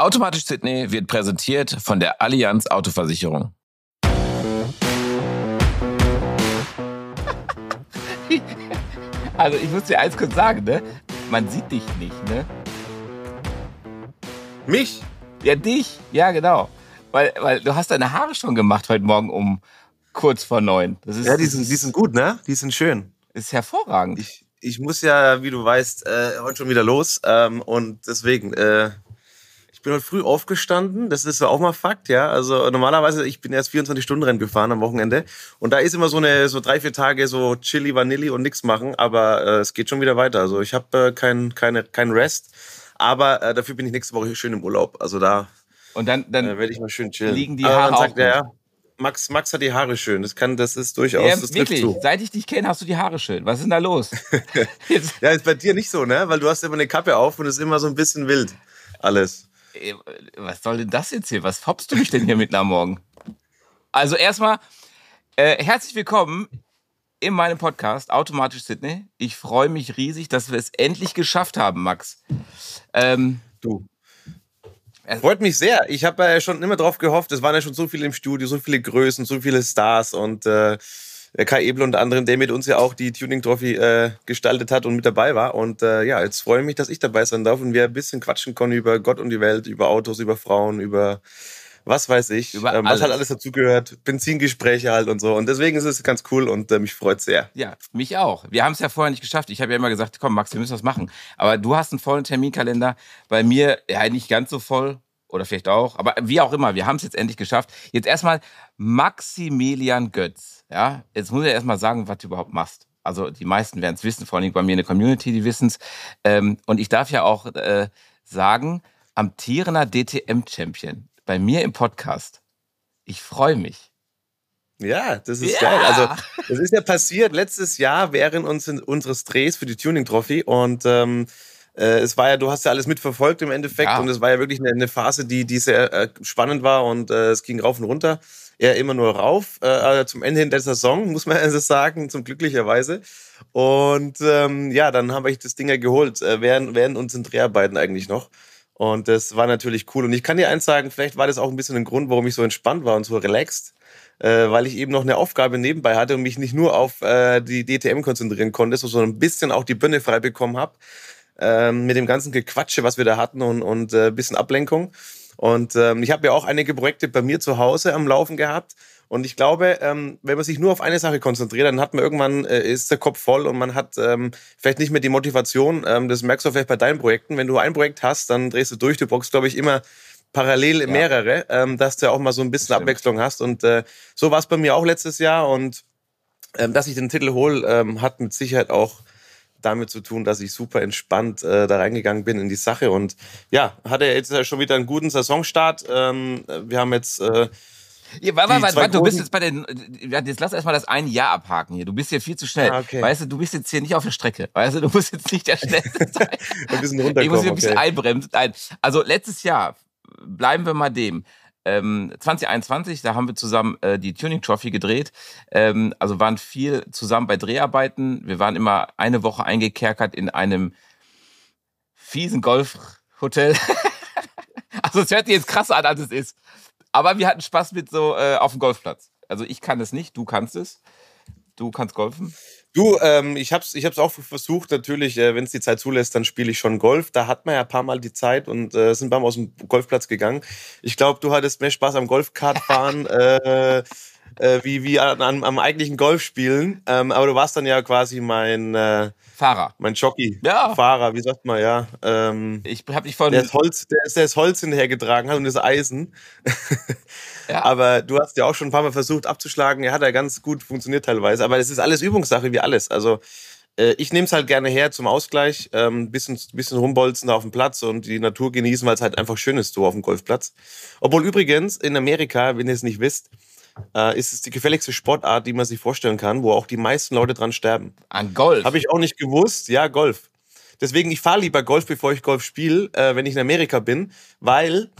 Automatisch Sydney wird präsentiert von der Allianz Autoversicherung. Also ich muss dir eins kurz sagen, ne? Man sieht dich nicht, ne? Mich? Ja, dich. Ja, genau. Weil, weil du hast deine Haare schon gemacht heute Morgen um kurz vor neun. Das ist, ja, die sind, die sind gut, ne? Die sind schön. Ist hervorragend. Ich, ich muss ja, wie du weißt, äh, heute schon wieder los. Ähm, und deswegen, äh, ich bin heute früh aufgestanden, das ist auch mal Fakt, ja. Also normalerweise, ich bin erst 24 Stunden Rennen gefahren am Wochenende. Und da ist immer so eine, so drei, vier Tage so Chili, Vanilli und nichts machen, aber äh, es geht schon wieder weiter. Also ich habe äh, kein, keine, kein Rest, aber äh, dafür bin ich nächste Woche schön im Urlaub. Also da und dann, dann äh, werde ich mal schön chillen. liegen die Haare sagt, auch ja, Max, Max hat die Haare schön. Das kann, das ist durchaus. Ja, das wirklich. Seit ich dich kenne, hast du die Haare schön. Was ist denn da los? ja, ist bei dir nicht so, ne? Weil du hast immer eine Kappe auf und es ist immer so ein bisschen wild. Alles. Äh, was soll denn das jetzt hier? Was foppst du mich denn hier mitten am Morgen? Also erstmal, äh, herzlich willkommen in meinem Podcast Automatisch Sydney. Ich freue mich riesig, dass wir es endlich geschafft haben, Max. Ähm, du. Freut mich sehr. Ich habe ja schon immer drauf gehofft. Es waren ja schon so viele im Studio, so viele Größen, so viele Stars und äh, Kai Ebel unter anderem, der mit uns ja auch die Tuning Trophy äh, gestaltet hat und mit dabei war. Und äh, ja, jetzt freue ich mich, dass ich dabei sein darf und wir ein bisschen quatschen können über Gott und die Welt, über Autos, über Frauen, über was weiß ich, ähm, was halt alles dazugehört, Benzingespräche halt und so. Und deswegen ist es ganz cool und äh, mich freut sehr. Ja, mich auch. Wir haben es ja vorher nicht geschafft. Ich habe ja immer gesagt, komm Max, wir müssen was machen. Aber du hast einen vollen Terminkalender. Bei mir ja nicht ganz so voll oder vielleicht auch. Aber wie auch immer, wir haben es jetzt endlich geschafft. Jetzt erstmal Maximilian Götz. Ja, jetzt muss ich erstmal sagen, was du überhaupt machst. Also die meisten werden es wissen, vor allem bei mir in der Community, die wissen es. Ähm, und ich darf ja auch äh, sagen, amtierender DTM-Champion bei mir im Podcast. Ich freue mich. Ja, das ist ja. geil. Also, das ist ja passiert letztes Jahr während uns, unseres Drehs für die Tuning Trophy und ähm, äh, es war ja, du hast ja alles mitverfolgt im Endeffekt ja. und es war ja wirklich eine, eine Phase, die, die sehr äh, spannend war und äh, es ging rauf und runter eher immer nur rauf. Äh, zum Ende der Saison, muss man also sagen, zum glücklicherweise. Und ähm, ja, dann habe ich das Ding ja geholt, äh, während, während unseren Dreharbeiten eigentlich noch. Und das war natürlich cool. Und ich kann dir eins sagen, vielleicht war das auch ein bisschen ein Grund, warum ich so entspannt war und so relaxed, äh, weil ich eben noch eine Aufgabe nebenbei hatte und mich nicht nur auf äh, die DTM konzentrieren konnte, sondern ein bisschen auch die Birne frei bekommen habe äh, mit dem ganzen Gequatsche, was wir da hatten und, und äh, bisschen Ablenkung. Und ähm, ich habe ja auch einige Projekte bei mir zu Hause am Laufen gehabt. Und ich glaube, ähm, wenn man sich nur auf eine Sache konzentriert, dann hat man irgendwann, äh, ist der Kopf voll und man hat ähm, vielleicht nicht mehr die Motivation. Ähm, das merkst du vielleicht bei deinen Projekten. Wenn du ein Projekt hast, dann drehst du durch. Du brauchst, glaube ich, immer parallel ja. mehrere, ähm, dass du auch mal so ein bisschen Stimmt. Abwechslung hast. Und äh, so war es bei mir auch letztes Jahr. Und ähm, dass ich den Titel hole, ähm, hat mit Sicherheit auch damit zu tun, dass ich super entspannt äh, da reingegangen bin in die Sache. Und ja, hatte jetzt schon wieder einen guten Saisonstart. Ähm, wir haben jetzt. Äh, ja, warte, warte, warte, du bist jetzt bei den. Jetzt lass erstmal das ein Jahr abhaken hier. Du bist hier viel zu schnell. Ah, okay. Weißt du, du bist jetzt hier nicht auf der Strecke. Weißt du, du musst jetzt nicht der Schnellste sein. ein bisschen runterkommen. Ich muss hier ein bisschen okay. einbremsen. Also letztes Jahr, bleiben wir mal dem ähm, 2021, da haben wir zusammen äh, die Tuning Trophy gedreht. Ähm, also waren viel zusammen bei Dreharbeiten. Wir waren immer eine Woche eingekerkert in einem fiesen Golfhotel. also es hört sich jetzt krasser an, als es ist. Aber wir hatten Spaß mit so äh, auf dem Golfplatz. Also ich kann es nicht, du kannst es. Du kannst golfen. Du, ähm, ich habe es ich hab's auch versucht, natürlich, äh, wenn es die Zeit zulässt, dann spiele ich schon Golf. Da hat man ja ein paar Mal die Zeit und äh, sind ein paar aus dem Golfplatz gegangen. Ich glaube, du hattest mehr Spaß am Golfkartfahren äh, äh, wie, wie an, an, am eigentlichen Golfspielen. Ähm, aber du warst dann ja quasi mein äh, Fahrer. Mein Jockey. Ja. Fahrer, wie sagt man, ja. Ähm, ich habe dich von. Der ist Holz, der ist, der ist Holz hinterhergetragen hat und das Eisen. Ja. Aber du hast ja auch schon ein paar Mal versucht abzuschlagen. Er hat ja ganz gut funktioniert teilweise. Aber es ist alles Übungssache wie alles. Also äh, ich nehme es halt gerne her zum Ausgleich. Ähm, bisschen, bisschen rumbolzen da auf dem Platz und die Natur genießen, weil es halt einfach schön ist so auf dem Golfplatz. Obwohl übrigens in Amerika, wenn ihr es nicht wisst, äh, ist es die gefälligste Sportart, die man sich vorstellen kann, wo auch die meisten Leute dran sterben. An Golf? Habe ich auch nicht gewusst. Ja, Golf. Deswegen, ich fahre lieber Golf, bevor ich Golf spiele, äh, wenn ich in Amerika bin, weil...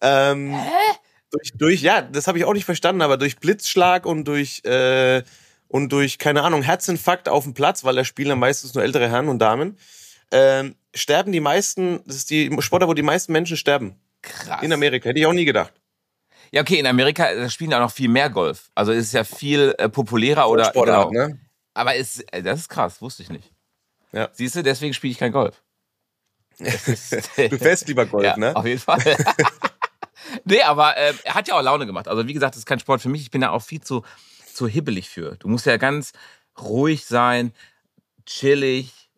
Ähm, Hä? Durch, durch, ja, das habe ich auch nicht verstanden, aber durch Blitzschlag und durch, äh, und durch, keine Ahnung, Herzinfarkt auf dem Platz, weil da spielen meistens nur ältere Herren und Damen, äh, sterben die meisten, das ist die Sportler, wo die meisten Menschen sterben. Krass. In Amerika, hätte ich auch nie gedacht. Ja, okay, in Amerika spielen auch noch viel mehr Golf. Also ist es ja viel äh, populärer oder. Sportart, genau. ne? Aber ist, äh, das ist krass, wusste ich nicht. Ja. Siehst du, deswegen spiele ich kein Golf. du fährst lieber Golf, ja, ne? Auf jeden Fall. nee, aber äh, hat ja auch Laune gemacht. Also wie gesagt, das ist kein Sport für mich. Ich bin da auch viel zu, zu hibbelig für. Du musst ja ganz ruhig sein, chillig,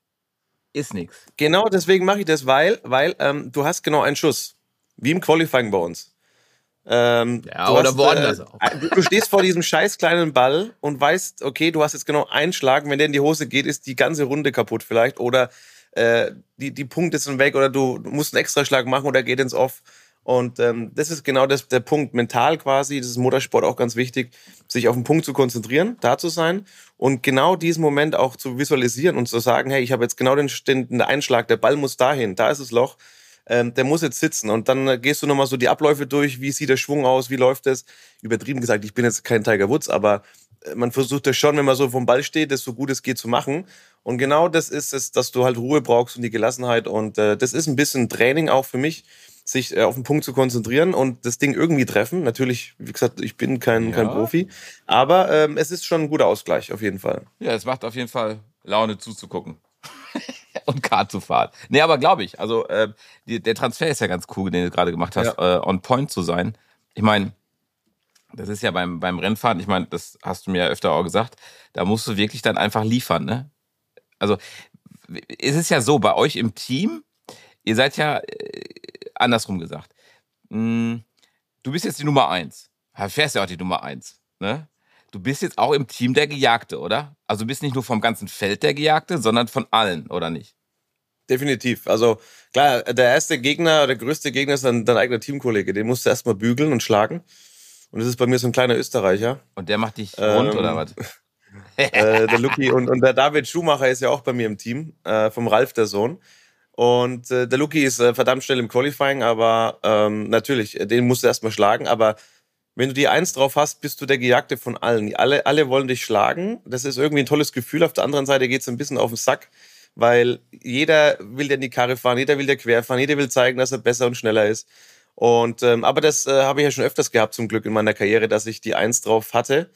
ist nichts. Genau, deswegen mache ich das, weil, weil ähm, du hast genau einen Schuss. Wie im Qualifying bei uns. Ähm, ja, oder hast, woanders äh, auch. Du, du, stehst vor diesem scheiß kleinen Ball und weißt, okay, du hast jetzt genau einen Schlag. Wenn der in die Hose geht, ist die ganze Runde kaputt vielleicht. Oder äh, die, die Punkte sind weg oder du musst einen Extraschlag machen oder geht ins Off. Und ähm, das ist genau das, der Punkt. Mental quasi, das ist Motorsport auch ganz wichtig, sich auf den Punkt zu konzentrieren, da zu sein und genau diesen Moment auch zu visualisieren und zu sagen, hey, ich habe jetzt genau den, den Einschlag, der Ball muss dahin, da ist das Loch, ähm, der muss jetzt sitzen. Und dann äh, gehst du nochmal so die Abläufe durch, wie sieht der Schwung aus, wie läuft es. Übertrieben gesagt, ich bin jetzt kein Tiger Woods, aber äh, man versucht das schon, wenn man so vom Ball steht, das so gut es geht zu machen. Und genau das ist es, dass du halt Ruhe brauchst und die Gelassenheit. Und äh, das ist ein bisschen Training auch für mich, sich äh, auf den Punkt zu konzentrieren und das Ding irgendwie treffen. Natürlich, wie gesagt, ich bin kein, ja. kein Profi, aber ähm, es ist schon ein guter Ausgleich auf jeden Fall. Ja, es macht auf jeden Fall Laune zuzugucken. und Kart zu fahren. Nee, aber glaube ich. Also äh, die, der Transfer ist ja ganz cool, den du gerade gemacht hast, ja. äh, on point zu sein. Ich meine, das ist ja beim, beim Rennfahren, ich meine, das hast du mir ja öfter auch gesagt, da musst du wirklich dann einfach liefern, ne? Also es ist ja so, bei euch im Team, ihr seid ja äh, andersrum gesagt. Mh, hm, du bist jetzt die Nummer eins. Fährst ja auch die Nummer eins, ne? Du bist jetzt auch im Team der Gejagte, oder? Also du bist nicht nur vom ganzen Feld der Gejagte, sondern von allen, oder nicht? Definitiv. Also klar, der erste Gegner, der größte Gegner ist dein, dein eigener Teamkollege. Den musst du erstmal bügeln und schlagen. Und das ist bei mir so ein kleiner Österreicher. Und der macht dich rund, ähm, oder was? äh, der Lucky und, und der David Schumacher ist ja auch bei mir im Team, äh, vom Ralf, der Sohn. Und äh, der Lucky ist äh, verdammt schnell im Qualifying, aber ähm, natürlich, den musst du erstmal schlagen. Aber wenn du die Eins drauf hast, bist du der Gejagte von allen. Alle, alle wollen dich schlagen. Das ist irgendwie ein tolles Gefühl. Auf der anderen Seite geht es ein bisschen auf den Sack, weil jeder will dir in die Karre fahren, jeder will dir querfahren, jeder will zeigen, dass er besser und schneller ist. Und ähm, aber das äh, habe ich ja schon öfters gehabt zum Glück in meiner Karriere, dass ich die Eins drauf hatte.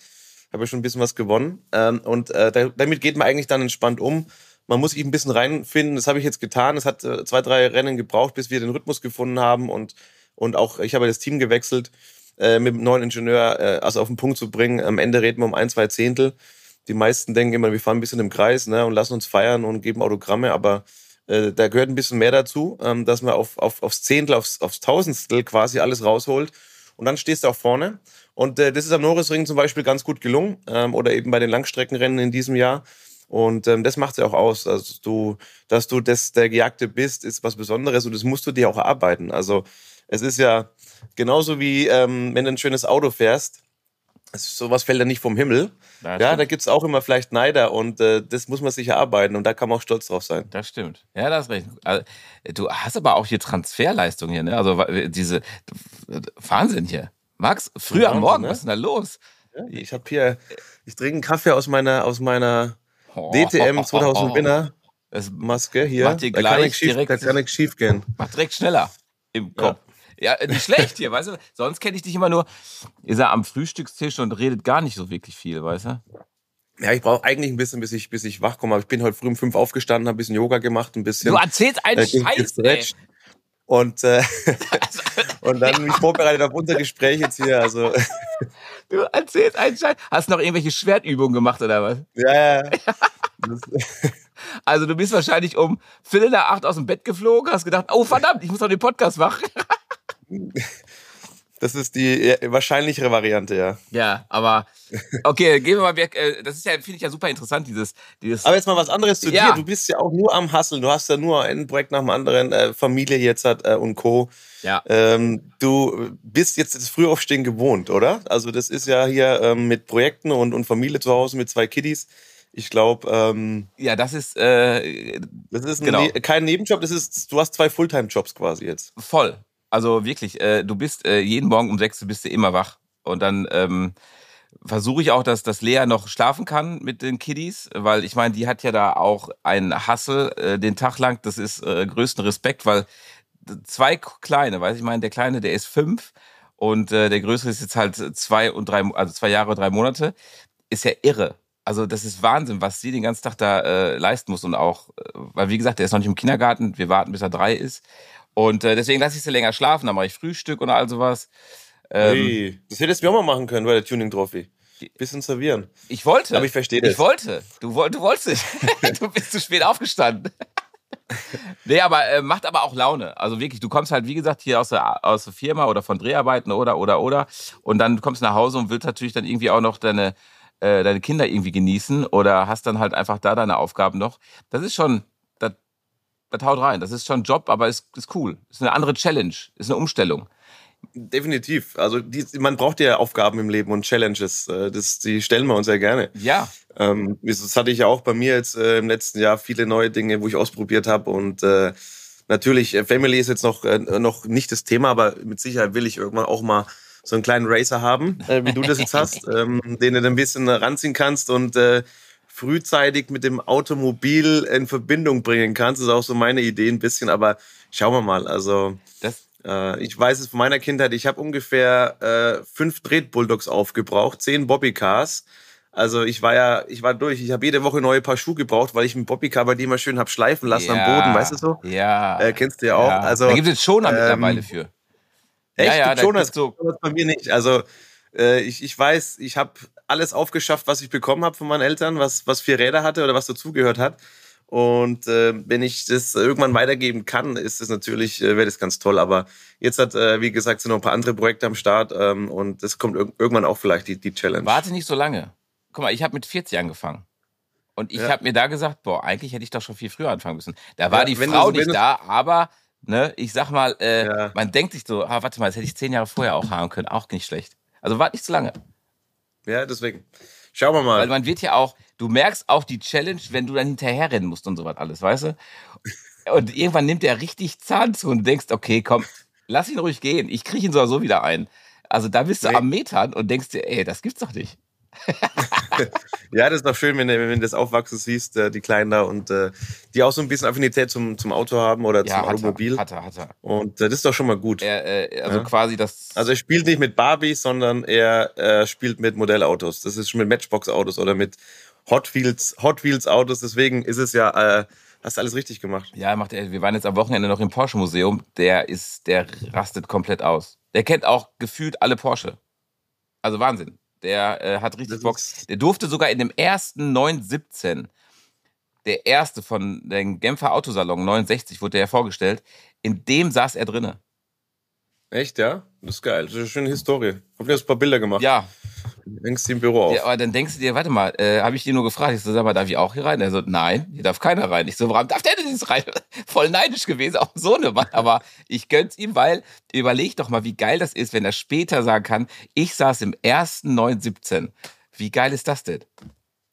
Habe ja schon ein bisschen was gewonnen. Ähm, und äh, da, damit geht man eigentlich dann entspannt um. Man muss sich ein bisschen reinfinden. Das habe ich jetzt getan. Es hat äh, zwei, drei Rennen gebraucht, bis wir den Rhythmus gefunden haben und und auch ich habe das Team gewechselt äh, mit dem neuen Ingenieur äh, also auf den Punkt zu bringen. Am Ende reden wir um ein, zwei Zehntel. Die meisten denken immer, wir fahren ein bisschen im Kreis ne, und lassen uns feiern und geben Autogramme, aber äh, da gehört ein bisschen mehr dazu, ähm, dass man auf, auf, aufs Zehntel, aufs, aufs Tausendstel quasi alles rausholt. Und dann stehst du auch vorne. Und äh, das ist am Norrisring zum Beispiel ganz gut gelungen. Ähm, oder eben bei den Langstreckenrennen in diesem Jahr. Und ähm, das macht es ja auch aus. Also du, dass du das, der Gejagte bist, ist was Besonderes und das musst du dir auch erarbeiten. Also es ist ja genauso wie ähm, wenn du ein schönes Auto fährst. Sowas fällt ja nicht vom Himmel. Das ja, stimmt. da gibt's auch immer vielleicht Neider und äh, das muss man sich erarbeiten und da kann man auch stolz drauf sein. Das stimmt. Ja, das ist recht. Also, du hast aber auch hier Transferleistung hier, ne? Also diese Wahnsinn hier. Max, früh am Morgen, ne? was ist denn da los? Ja, ich habe hier, ich trinke einen Kaffee aus meiner, aus meiner DTM 2000 Winner Maske hier. Macht dir gleich da kann nichts schief, kann nichts schief gehen. Macht direkt schneller im Kopf. Ja, nicht schlecht hier, weißt du? Sonst kenne ich dich immer nur, ihr seid am Frühstückstisch und redet gar nicht so wirklich viel, weißt du? Ja, ich brauche eigentlich ein bisschen, bis ich, bis ich wach komme. Aber ich bin heute früh um fünf aufgestanden, habe ein bisschen Yoga gemacht, ein bisschen. Du erzählst einen äh, Scheiß, ey. Und, äh, und dann mich vorbereitet auf unser Gespräch jetzt hier. Also. Du erzählst einen Scheiß. Hast du noch irgendwelche Schwertübungen gemacht oder was? Ja, ja. ja. also du bist wahrscheinlich um Viertel nach acht aus dem Bett geflogen, hast gedacht, oh verdammt, ich muss noch den Podcast machen. Das ist die wahrscheinlichere Variante, ja. Ja, aber okay, gehen wir mal weg. Äh, das ist ja, finde ich ja super interessant, dieses, dieses. Aber jetzt mal was anderes zu ja. dir. Du bist ja auch nur am Hasseln. Du hast ja nur ein Projekt nach dem anderen, äh, Familie jetzt hat äh, und Co. Ja. Ähm, du bist jetzt das Frühaufstehen gewohnt, oder? Also das ist ja hier ähm, mit Projekten und, und Familie zu Hause mit zwei Kiddies. Ich glaube, ähm, ja, das ist äh, das ist genau. ne kein Nebenjob. Das ist, du hast zwei Fulltime-Jobs quasi jetzt. Voll. Also wirklich, äh, du bist äh, jeden Morgen um sechs bist du immer wach. Und dann ähm, versuche ich auch, dass, dass Lea noch schlafen kann mit den Kiddies, weil ich meine, die hat ja da auch einen Hassel äh, den Tag lang. Das ist äh, größten Respekt, weil zwei kleine, weiß ich meine, der kleine, der ist fünf und äh, der größere ist jetzt halt zwei und drei, also zwei Jahre, drei Monate. Ist ja irre. Also das ist Wahnsinn, was sie den ganzen Tag da äh, leisten muss und auch, äh, weil wie gesagt, der ist noch nicht im Kindergarten. Wir warten, bis er drei ist. Und äh, deswegen lasse ich sie länger schlafen, dann mache ich Frühstück und all sowas. Ähm, hey, das hättest du auch mal machen können bei der Tuning Trophy. Bisschen servieren. Ich wollte. Aber ich verstehe das. Ich wollte. Du, du wolltest. du bist zu spät aufgestanden. nee, aber äh, macht aber auch Laune. Also wirklich, du kommst halt, wie gesagt, hier aus der, aus der Firma oder von Dreharbeiten oder, oder, oder. Und dann kommst du nach Hause und willst natürlich dann irgendwie auch noch deine, äh, deine Kinder irgendwie genießen oder hast dann halt einfach da deine Aufgaben noch. Das ist schon, das, haut rein. Das ist schon ein Job, aber ist, ist cool. Ist eine andere Challenge. Ist eine Umstellung. Definitiv. Also die, man braucht ja Aufgaben im Leben und Challenges. Äh, das, die stellen wir uns ja gerne. Ja. Ähm, das hatte ich ja auch bei mir jetzt äh, im letzten Jahr viele neue Dinge, wo ich ausprobiert habe. Und äh, natürlich, äh, Family ist jetzt noch, äh, noch nicht das Thema, aber mit Sicherheit will ich irgendwann auch mal so einen kleinen Racer haben, äh, wie du das jetzt hast, ähm, den du dann ein bisschen ranziehen kannst und frühzeitig mit dem Automobil in Verbindung bringen kannst. Das ist auch so meine Idee ein bisschen, aber schauen wir mal. Also das äh, ich weiß es von meiner Kindheit, ich habe ungefähr äh, fünf Tretbulldogs aufgebraucht, zehn Bobbycars. Also ich war ja, ich war durch. Ich habe jede Woche neue Paar Schuhe gebraucht, weil ich einen Bobbycar bei dir immer schön hab schleifen lassen ja, am Boden, weißt du so? Ja. Äh, kennst du ja auch. Ja. Also, da gibt es Schoner ähm, mittlerweile für. Echt? Ja, ja, Schoner, das so. bei mir nicht. Also äh, ich, ich weiß, ich habe alles aufgeschafft, was ich bekommen habe von meinen Eltern, was, was vier Räder hatte oder was dazugehört hat. Und äh, wenn ich das irgendwann weitergeben kann, ist das natürlich, äh, wäre das ganz toll. Aber jetzt hat, äh, wie gesagt, sind noch ein paar andere Projekte am Start ähm, und das kommt ir irgendwann auch vielleicht die, die Challenge. Warte nicht so lange. Guck mal, ich habe mit 40 angefangen. Und ich ja. habe mir da gesagt, boah, eigentlich hätte ich doch schon viel früher anfangen müssen. Da war ja, die Frau nicht da, aber ne, ich sag mal, äh, ja. man denkt sich so, ah, warte mal, das hätte ich zehn Jahre vorher auch haben können, auch nicht schlecht. Also warte nicht zu lange. Ja, deswegen. Schauen wir mal. Weil man wird ja auch, du merkst auch die Challenge, wenn du dann hinterherrennen musst und so was alles, weißt du? Und irgendwann nimmt er richtig Zahn zu und denkst, okay, komm, lass ihn ruhig gehen. Ich kriege ihn so wieder ein. Also da bist du nee. am Metern und denkst dir, ey, das gibt's doch nicht. Ja, das ist doch schön, wenn, wenn du das Aufwachsen siehst, äh, die Kleinen da und äh, die auch so ein bisschen Affinität zum, zum Auto haben oder ja, zum Automobil. Hat er, hat er. Und äh, das ist doch schon mal gut. Er, äh, also ja? quasi das. Also er spielt nicht mit Barbies, sondern er äh, spielt mit Modellautos. Das ist schon mit Matchbox-Autos oder mit Hot Wheels, Hot Wheels Autos. Deswegen ist es ja, äh, hast du alles richtig gemacht. Ja, macht er. Wir waren jetzt am Wochenende noch im Porsche Museum. Der ist, der rastet komplett aus. Der kennt auch gefühlt alle Porsche. Also Wahnsinn. Der äh, hat richtig das Bock. Der durfte sogar in dem ersten 917, der erste von dem Genfer Autosalon 69, wurde der ja vorgestellt. In dem saß er drinne. Echt, ja? Das ist geil. Das ist eine schöne Historie. Hab dir ein paar Bilder gemacht. Ja. Denkst du im Büro auf. Ja, aber dann denkst du dir, warte mal, äh, habe ich dir nur gefragt, ich so, sag mal, darf ich auch hier rein? Er so, nein, hier darf keiner rein. Ich so, warum darf der denn nicht rein? Voll neidisch gewesen, auch so eine Mann. Aber ich gönn's ihm, weil, überleg doch mal, wie geil das ist, wenn er später sagen kann, ich saß im ersten 917. Wie geil ist das denn?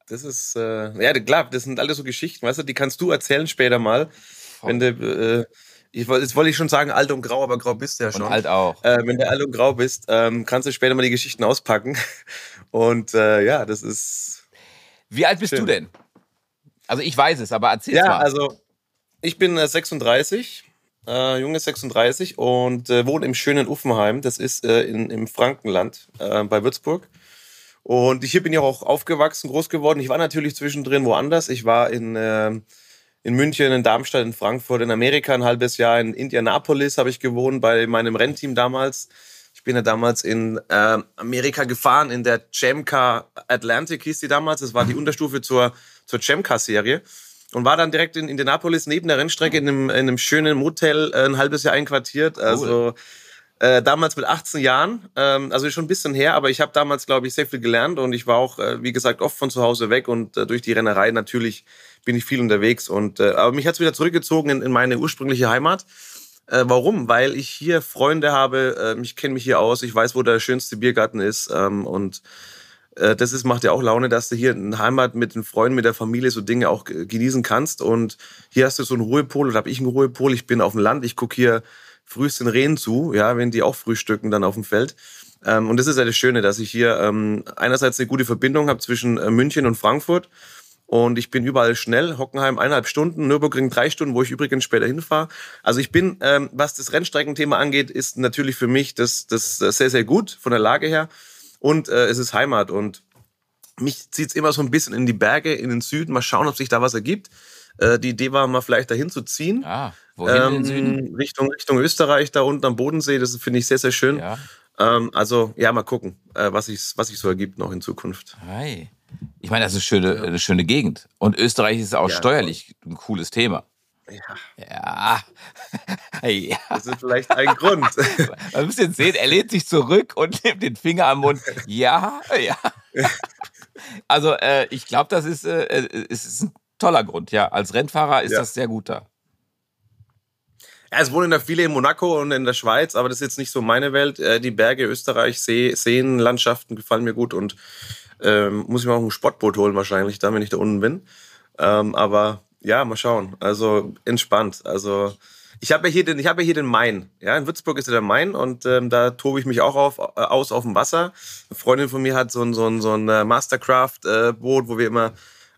Das ist, äh, ja, klar, das sind alles so Geschichten, weißt du, die kannst du erzählen später mal. Voll. Wenn du, äh, ich, jetzt wollte ich schon sagen, alt und grau, aber grau bist du ja schon. Und alt auch. Äh, wenn du alt und grau bist, ähm, kannst du später mal die Geschichten auspacken. Und äh, ja, das ist. Wie alt bist schön. du denn? Also ich weiß es, aber erzähl ja, mal. Ja, also ich bin äh, 36, äh, junge 36 und äh, wohne im schönen Uffenheim. Das ist äh, in, im Frankenland äh, bei Würzburg. Und hier bin ich auch aufgewachsen, groß geworden. Ich war natürlich zwischendrin woanders. Ich war in äh, in München, in Darmstadt, in Frankfurt, in Amerika ein halbes Jahr, in Indianapolis habe ich gewohnt bei meinem Rennteam damals. Ich bin ja damals in äh, Amerika gefahren, in der Chamcar Atlantic hieß die damals. Das war die Unterstufe zur, zur Chamcar-Serie. Und war dann direkt in Indianapolis neben der Rennstrecke in einem, in einem schönen Motel äh, ein halbes Jahr einquartiert. Also äh, damals mit 18 Jahren, ähm, also schon ein bisschen her, aber ich habe damals, glaube ich, sehr viel gelernt und ich war auch, äh, wie gesagt, oft von zu Hause weg und äh, durch die Rennerei natürlich bin ich viel unterwegs. Und äh, aber mich hat's wieder zurückgezogen in, in meine ursprüngliche Heimat. Äh, warum? Weil ich hier Freunde habe, äh, ich kenne mich hier aus, ich weiß, wo der schönste Biergarten ist. Ähm, und äh, das ist, macht ja auch Laune, dass du hier in Heimat mit den Freunden, mit der Familie so Dinge auch genießen kannst. Und hier hast du so einen Ruhepol oder habe ich einen Ruhepol. Ich bin auf dem Land, ich gucke hier frühest den Rehen zu, ja, wenn die auch frühstücken dann auf dem Feld. Ähm, und das ist ja das Schöne, dass ich hier ähm, einerseits eine gute Verbindung habe zwischen äh, München und Frankfurt und ich bin überall schnell. Hockenheim eineinhalb Stunden, Nürburgring drei Stunden, wo ich übrigens später hinfahre. Also ich bin, ähm, was das Rennstreckenthema angeht, ist natürlich für mich das, das sehr, sehr gut von der Lage her. Und äh, es ist Heimat und mich zieht es immer so ein bisschen in die Berge, in den Süden. Mal schauen, ob sich da was ergibt. Äh, die Idee war mal vielleicht dahin zu ziehen. Ah, wohin ähm? Richtung, Richtung Österreich, da unten am Bodensee. Das finde ich sehr, sehr schön. Ja. Ähm, also ja, mal gucken, äh, was sich was ich so ergibt noch in Zukunft. Hi. Ich meine, das ist eine schöne, eine schöne Gegend. Und Österreich ist auch ja, steuerlich ein cooles Thema. Ja. Ja. ja. Das ist vielleicht ein Grund. Man muss jetzt sehen, er lehnt sich zurück und nimmt den Finger am Mund. Ja, ja. Also, äh, ich glaube, das ist, äh, äh, ist ein toller Grund, ja. Als Rennfahrer ist ja. das sehr gut da. Ja, es wohnen da viele in Monaco und in der Schweiz, aber das ist jetzt nicht so meine Welt. Äh, die Berge, Österreich, See, Seenlandschaften gefallen mir gut und ähm, muss ich mir auch ein Sportboot holen wahrscheinlich, dann, wenn ich da unten bin. Ähm, aber ja, mal schauen. Also entspannt. Also ich habe ja hier den, ja hier den Main. Ja, in Würzburg ist ja der Main und ähm, da tobe ich mich auch auf, äh, aus auf dem Wasser. Eine Freundin von mir hat so ein, so ein, so ein äh, Mastercraft-Boot, äh, wo wir immer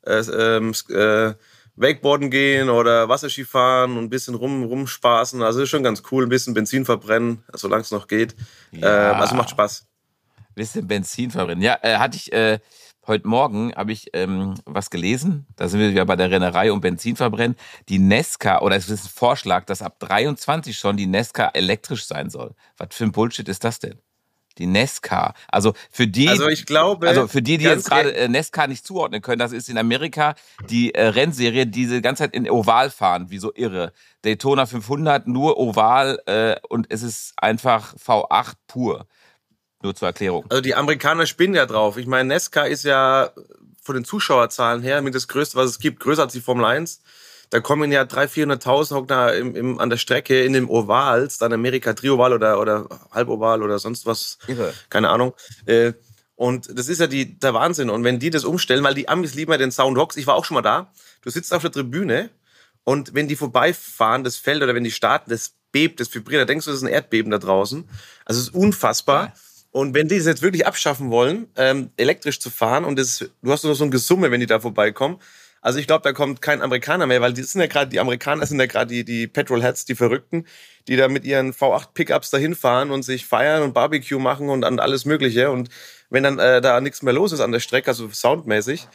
äh, ähm, äh, Wakeboarden gehen oder Wasserski fahren und ein bisschen rum, rumspaßen. Also ist schon ganz cool, ein bisschen Benzin verbrennen, solange es noch geht. Ja. Äh, also macht Spaß. Bisschen Benzin verbrennen. Ja, äh, hatte ich äh, heute Morgen habe ich ähm, was gelesen. Da sind wir wieder bei der Rennerei und Benzin verbrennen. Die Nesca, oder es ist ein Vorschlag, dass ab 23 schon die Nesca elektrisch sein soll. Was für ein Bullshit ist das denn? Die Nesca. Also für die, also ich glaube, also für die, die jetzt gerade äh, Nesca nicht zuordnen können, das ist in Amerika die äh, Rennserie, die die ganze Zeit in Oval fahren, wie so irre. Daytona 500 nur Oval äh, und es ist einfach V8 pur. Nur zur Erklärung. Also die Amerikaner spinnen ja drauf. Ich meine, Nesca ist ja von den Zuschauerzahlen her mit das Größte, was es gibt, größer als die Formel 1. Da kommen ja 300.000, 400.000 da im, im, an der Strecke in dem Ovals, dann Amerika Trioval oder, oder Halboval oder sonst was. Irre. Keine Ahnung. Äh, und das ist ja die, der Wahnsinn. Und wenn die das umstellen, weil die Amis lieben ja den Soundbox, ich war auch schon mal da, du sitzt auf der Tribüne und wenn die vorbeifahren, das Feld oder wenn die starten, das bebt, das vibriert, da denkst du, das ist ein Erdbeben da draußen. Also es ist unfassbar. Ja. Und wenn die es jetzt wirklich abschaffen wollen, ähm, elektrisch zu fahren und das, du hast nur so ein Gesumme, wenn die da vorbeikommen. Also ich glaube, da kommt kein Amerikaner mehr, weil die sind ja gerade, die Amerikaner sind ja gerade die, die Petrolheads, die Verrückten, die da mit ihren V8 Pickups dahin fahren und sich feiern und Barbecue machen und an alles Mögliche. Und wenn dann äh, da nichts mehr los ist an der Strecke, also soundmäßig,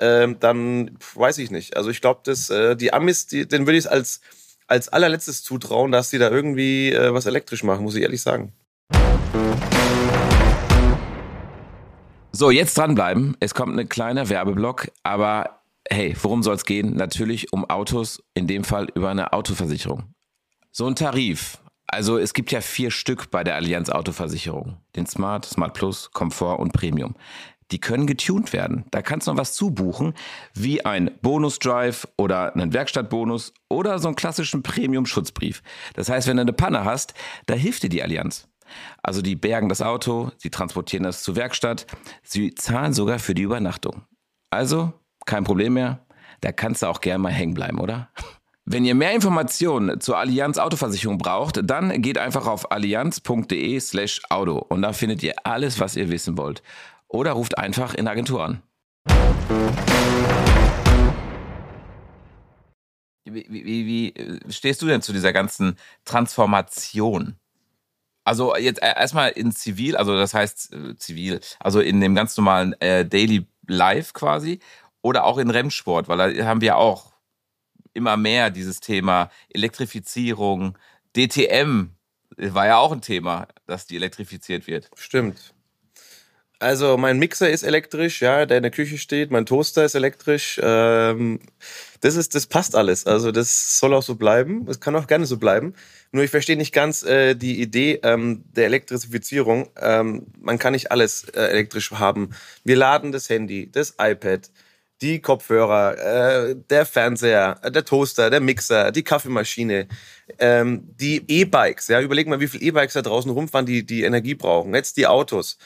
äh, dann weiß ich nicht. Also ich glaube, dass äh, die Amis, die, den würde ich als als allerletztes zutrauen, dass die da irgendwie äh, was elektrisch machen, muss ich ehrlich sagen. So, jetzt dranbleiben. Es kommt ein kleiner Werbeblock, aber hey, worum soll es gehen? Natürlich um Autos, in dem Fall über eine Autoversicherung. So ein Tarif. Also es gibt ja vier Stück bei der Allianz Autoversicherung. Den Smart, Smart Plus, Komfort und Premium. Die können getuned werden. Da kannst du noch was zubuchen, wie ein Bonus-Drive oder einen Werkstattbonus oder so einen klassischen Premium-Schutzbrief. Das heißt, wenn du eine Panne hast, da hilft dir die Allianz. Also die bergen das Auto, sie transportieren das zur Werkstatt, sie zahlen sogar für die Übernachtung. Also kein Problem mehr, da kannst du auch gerne mal hängen bleiben, oder? Wenn ihr mehr Informationen zur Allianz Autoversicherung braucht, dann geht einfach auf allianz.de slash Auto und da findet ihr alles, was ihr wissen wollt. Oder ruft einfach in der Agentur an. Wie, wie, wie, äh, stehst du denn zu dieser ganzen Transformation? Also jetzt erstmal in Zivil, also das heißt äh, Zivil, also in dem ganz normalen äh, Daily Life quasi oder auch in Rennsport, weil da haben wir auch immer mehr dieses Thema Elektrifizierung, DTM war ja auch ein Thema, dass die elektrifiziert wird. Stimmt. Also mein Mixer ist elektrisch, ja, der in der Küche steht. Mein Toaster ist elektrisch. Ähm, das ist, das passt alles. Also das soll auch so bleiben. Es kann auch gerne so bleiben. Nur ich verstehe nicht ganz äh, die Idee ähm, der Elektrifizierung. Ähm, man kann nicht alles äh, elektrisch haben. Wir laden das Handy, das iPad, die Kopfhörer, äh, der Fernseher, äh, der Toaster, der Mixer, die Kaffeemaschine, ähm, die E-Bikes. Ja, überleg mal, wie viele E-Bikes da draußen rumfahren, die die Energie brauchen. Jetzt die Autos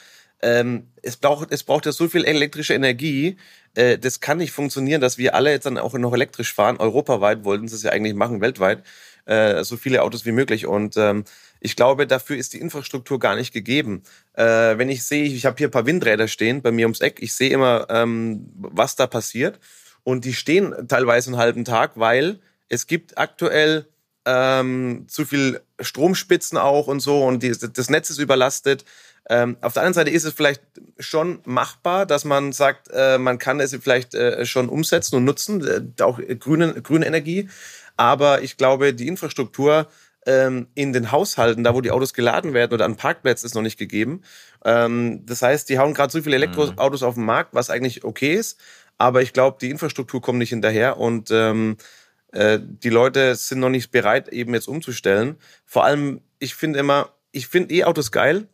ähm, es, braucht, es braucht ja so viel elektrische Energie, äh, das kann nicht funktionieren, dass wir alle jetzt dann auch noch elektrisch fahren. Europaweit wollten sie es ja eigentlich machen, weltweit, äh, so viele Autos wie möglich. Und ähm, ich glaube, dafür ist die Infrastruktur gar nicht gegeben. Äh, wenn ich sehe, ich habe hier ein paar Windräder stehen bei mir ums Eck, ich sehe immer, ähm, was da passiert. und die stehen teilweise einen halben Tag, weil es gibt aktuell ähm, zu viel Stromspitzen auch und so und die, das Netz ist überlastet. Ähm, auf der anderen Seite ist es vielleicht schon machbar, dass man sagt, äh, man kann es vielleicht äh, schon umsetzen und nutzen, äh, auch grüne, grüne Energie. Aber ich glaube, die Infrastruktur ähm, in den Haushalten, da wo die Autos geladen werden oder an Parkplätzen, ist noch nicht gegeben. Ähm, das heißt, die hauen gerade so viele Elektroautos mhm. auf den Markt, was eigentlich okay ist. Aber ich glaube, die Infrastruktur kommt nicht hinterher und ähm, äh, die Leute sind noch nicht bereit, eben jetzt umzustellen. Vor allem, ich finde immer, ich finde E-Autos geil.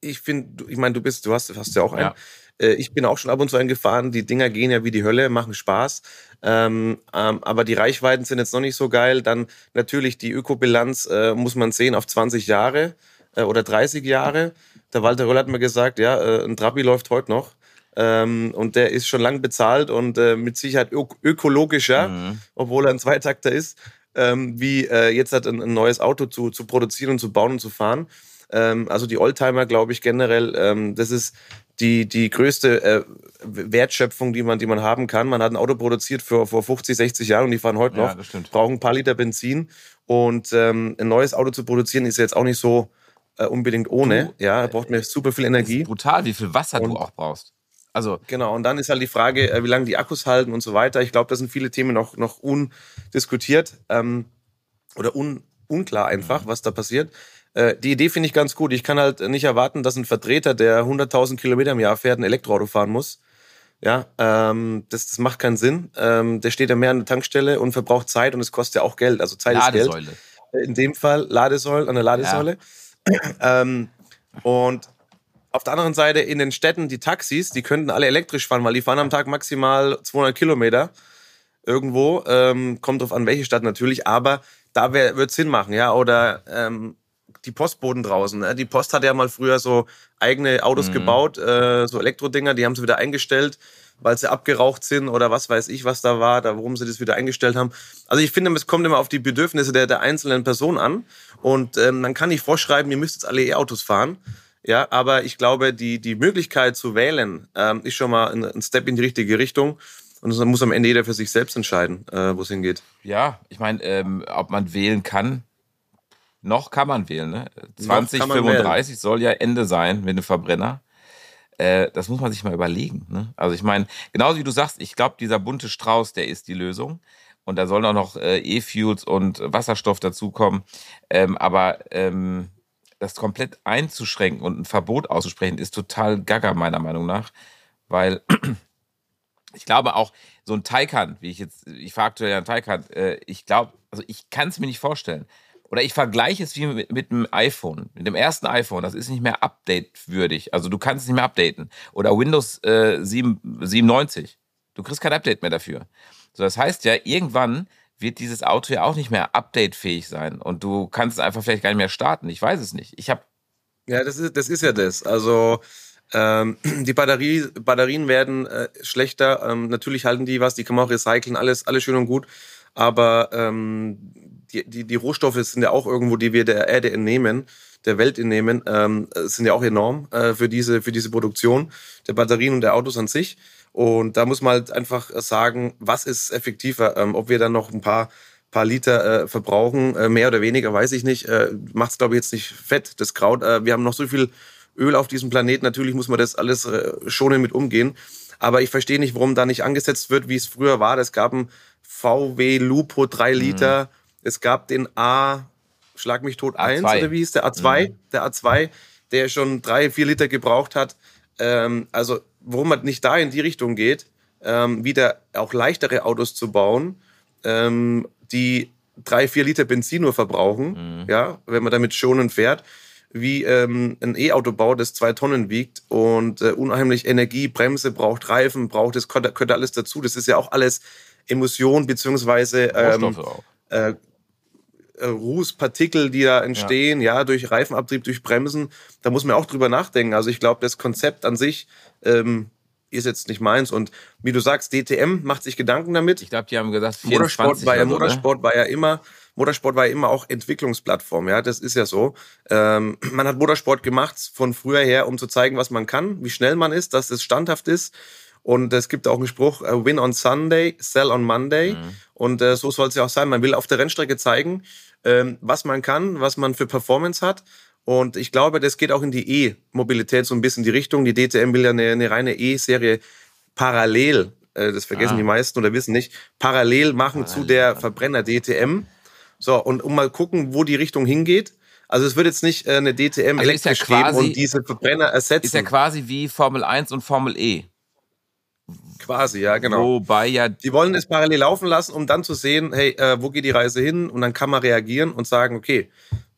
Ich finde, ich meine, du bist, du hast, hast ja auch einen. Ja. Äh, ich bin auch schon ab und zu eingefahren. Die Dinger gehen ja wie die Hölle, machen Spaß. Ähm, ähm, aber die Reichweiten sind jetzt noch nicht so geil. Dann natürlich die Ökobilanz äh, muss man sehen auf 20 Jahre äh, oder 30 Jahre. Der Walter Röll hat mir gesagt, ja, äh, ein Trabi läuft heute noch. Ähm, und der ist schon lang bezahlt und äh, mit Sicherheit ök ökologischer, mhm. obwohl er ein Zweitakter ist, ähm, wie äh, jetzt hat ein, ein, neues Auto zu, zu produzieren und zu bauen und zu fahren. Ähm, also die Oldtimer, glaube ich, generell, ähm, das ist die, die größte äh, Wertschöpfung, die man, die man haben kann. Man hat ein Auto produziert für, vor 50, 60 Jahren und die fahren heute noch, ja, brauchen ein paar Liter Benzin. Und ähm, ein neues Auto zu produzieren ist jetzt auch nicht so äh, unbedingt ohne. Du, ja, braucht mir super viel Energie. brutal, wie viel Wasser und, du auch brauchst. Also genau, und dann ist halt die Frage, äh, wie lange die Akkus halten und so weiter. Ich glaube, da sind viele Themen noch, noch undiskutiert ähm, oder un, unklar einfach, mhm. was da passiert. Äh, die Idee finde ich ganz gut. Ich kann halt nicht erwarten, dass ein Vertreter, der 100.000 Kilometer im Jahr fährt, ein Elektroauto fahren muss. Ja, ähm, das, das macht keinen Sinn. Ähm, der steht ja mehr an der Tankstelle und verbraucht Zeit und es kostet ja auch Geld. Also Zeit Ladesäule. ist Geld. In dem Fall Ladesäule, an der Ladesäule. Ja. ähm, und auf der anderen Seite in den Städten die Taxis, die könnten alle elektrisch fahren, weil die fahren am Tag maximal 200 Kilometer irgendwo. Ähm, kommt drauf an, welche Stadt natürlich, aber da wird es Sinn machen, ja. Oder ähm, die Postboden draußen. Ne? Die Post hat ja mal früher so eigene Autos mhm. gebaut, äh, so Elektrodinger, die haben sie wieder eingestellt, weil sie abgeraucht sind oder was weiß ich, was da war, da, warum sie das wieder eingestellt haben. Also ich finde, es kommt immer auf die Bedürfnisse der, der einzelnen Person an. Und ähm, man kann nicht vorschreiben, ihr müsst jetzt alle E-Autos fahren. Ja, aber ich glaube, die, die Möglichkeit zu wählen ähm, ist schon mal ein, ein Step in die richtige Richtung. Und dann muss am Ende jeder für sich selbst entscheiden, äh, wo es hingeht. Ja, ich meine, ähm, ob man wählen kann, noch kann man wählen. Ne? 2035 wählen. soll ja Ende sein mit dem Verbrenner. Äh, das muss man sich mal überlegen. Ne? Also ich meine, genauso wie du sagst, ich glaube, dieser bunte Strauß, der ist die Lösung. Und da sollen auch noch äh, E-Fuels und Wasserstoff dazukommen. Ähm, aber ähm, das komplett einzuschränken und ein Verbot auszusprechen, ist total gaga, meiner Meinung nach. Weil ich glaube auch, so ein Taycan, wie ich jetzt, ich fahre aktuell ja einen Taycan, äh, ich glaube, also ich kann es mir nicht vorstellen. Oder ich vergleiche es wie mit, mit dem iPhone, mit dem ersten iPhone, das ist nicht mehr updatewürdig. Also du kannst es nicht mehr updaten. Oder Windows äh, 7, 97. Du kriegst kein Update mehr dafür. So, das heißt ja, irgendwann wird dieses Auto ja auch nicht mehr updatefähig sein und du kannst es einfach vielleicht gar nicht mehr starten. Ich weiß es nicht. Ich habe ja, das ist das ist ja das. Also ähm, die Batterie, Batterien werden äh, schlechter. Ähm, natürlich halten die was, die kann man auch recyceln, alles alles schön und gut. Aber ähm, die, die, die Rohstoffe sind ja auch irgendwo, die wir der Erde entnehmen, der Welt entnehmen, ähm, sind ja auch enorm äh, für diese für diese Produktion der Batterien und der Autos an sich. Und da muss man halt einfach sagen, was ist effektiver? Ähm, ob wir dann noch ein paar, paar Liter äh, verbrauchen, äh, mehr oder weniger, weiß ich nicht. Äh, Macht es, glaube ich, jetzt nicht fett, das Kraut. Äh, wir haben noch so viel Öl auf diesem Planeten. Natürlich muss man das alles äh, schonen mit umgehen. Aber ich verstehe nicht, warum da nicht angesetzt wird, wie es früher war. Es gab einen VW Lupo 3 mhm. Liter. Mhm. Es gab den A, schlag mich tot, A2. 1 oder wie hieß der? A2. Mhm. Der A2, der schon drei, vier Liter gebraucht hat. Ähm, also warum man nicht da in die Richtung geht, ähm, wieder auch leichtere Autos zu bauen, ähm, die drei, vier Liter Benzin nur verbrauchen, mhm. ja, wenn man damit schonend fährt, wie ähm, ein E-Auto baut, das zwei Tonnen wiegt und äh, unheimlich Energie, Bremse braucht, Reifen braucht, das gehört, gehört alles dazu. Das ist ja auch alles Emission beziehungsweise ähm, äh, äh, Rußpartikel, die da entstehen, ja. ja. durch Reifenabtrieb, durch Bremsen. Da muss man auch drüber nachdenken. Also ich glaube, das Konzept an sich ähm, ist jetzt nicht meins. Und wie du sagst, DTM macht sich Gedanken damit. Ich glaube, die haben gesagt, 24 Motorsport war ja, so, Motorsport war ja immer, Motorsport war ja immer auch Entwicklungsplattform. Ja, das ist ja so. Ähm, man hat Motorsport gemacht von früher her, um zu zeigen, was man kann, wie schnell man ist, dass es standhaft ist Und es gibt auch einen Spruch, äh, win on Sunday, sell on Monday. Mhm. Und äh, so soll es ja auch sein. Man will auf der Rennstrecke zeigen, ähm, was man kann, was man für Performance hat. Und ich glaube, das geht auch in die E-Mobilität so ein bisschen in die Richtung. Die DTM will ja eine, eine reine E-Serie parallel, äh, das vergessen ah. die meisten oder wissen nicht, parallel machen parallel. zu der Verbrenner DTM. So, und um mal gucken, wo die Richtung hingeht. Also es wird jetzt nicht äh, eine DTM also elektrisch ja quasi, geben und diese Verbrenner ersetzen. Ist ja quasi wie Formel 1 und Formel E. Quasi, ja, genau. Wobei ja. Die wollen es parallel laufen lassen, um dann zu sehen, hey, äh, wo geht die Reise hin? Und dann kann man reagieren und sagen, okay,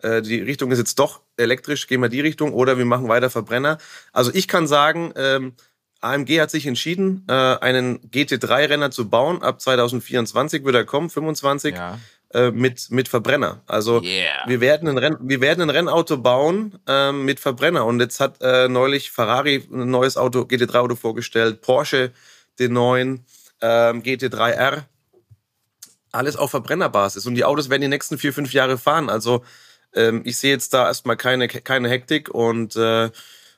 äh, die Richtung ist jetzt doch elektrisch, gehen wir die Richtung oder wir machen weiter Verbrenner. Also ich kann sagen, ähm, AMG hat sich entschieden, äh, einen GT3-Renner zu bauen. Ab 2024 wird er kommen, 25. Ja. Äh, mit, mit Verbrenner. Also yeah. wir, werden ein Renn, wir werden ein Rennauto bauen äh, mit Verbrenner. Und jetzt hat äh, neulich Ferrari ein neues Auto, GT3-Auto vorgestellt, Porsche den neuen ähm, GT3R. Alles auf Verbrennerbasis. Und die Autos werden die nächsten vier, fünf Jahre fahren. Also ähm, ich sehe jetzt da erstmal keine, keine Hektik und äh,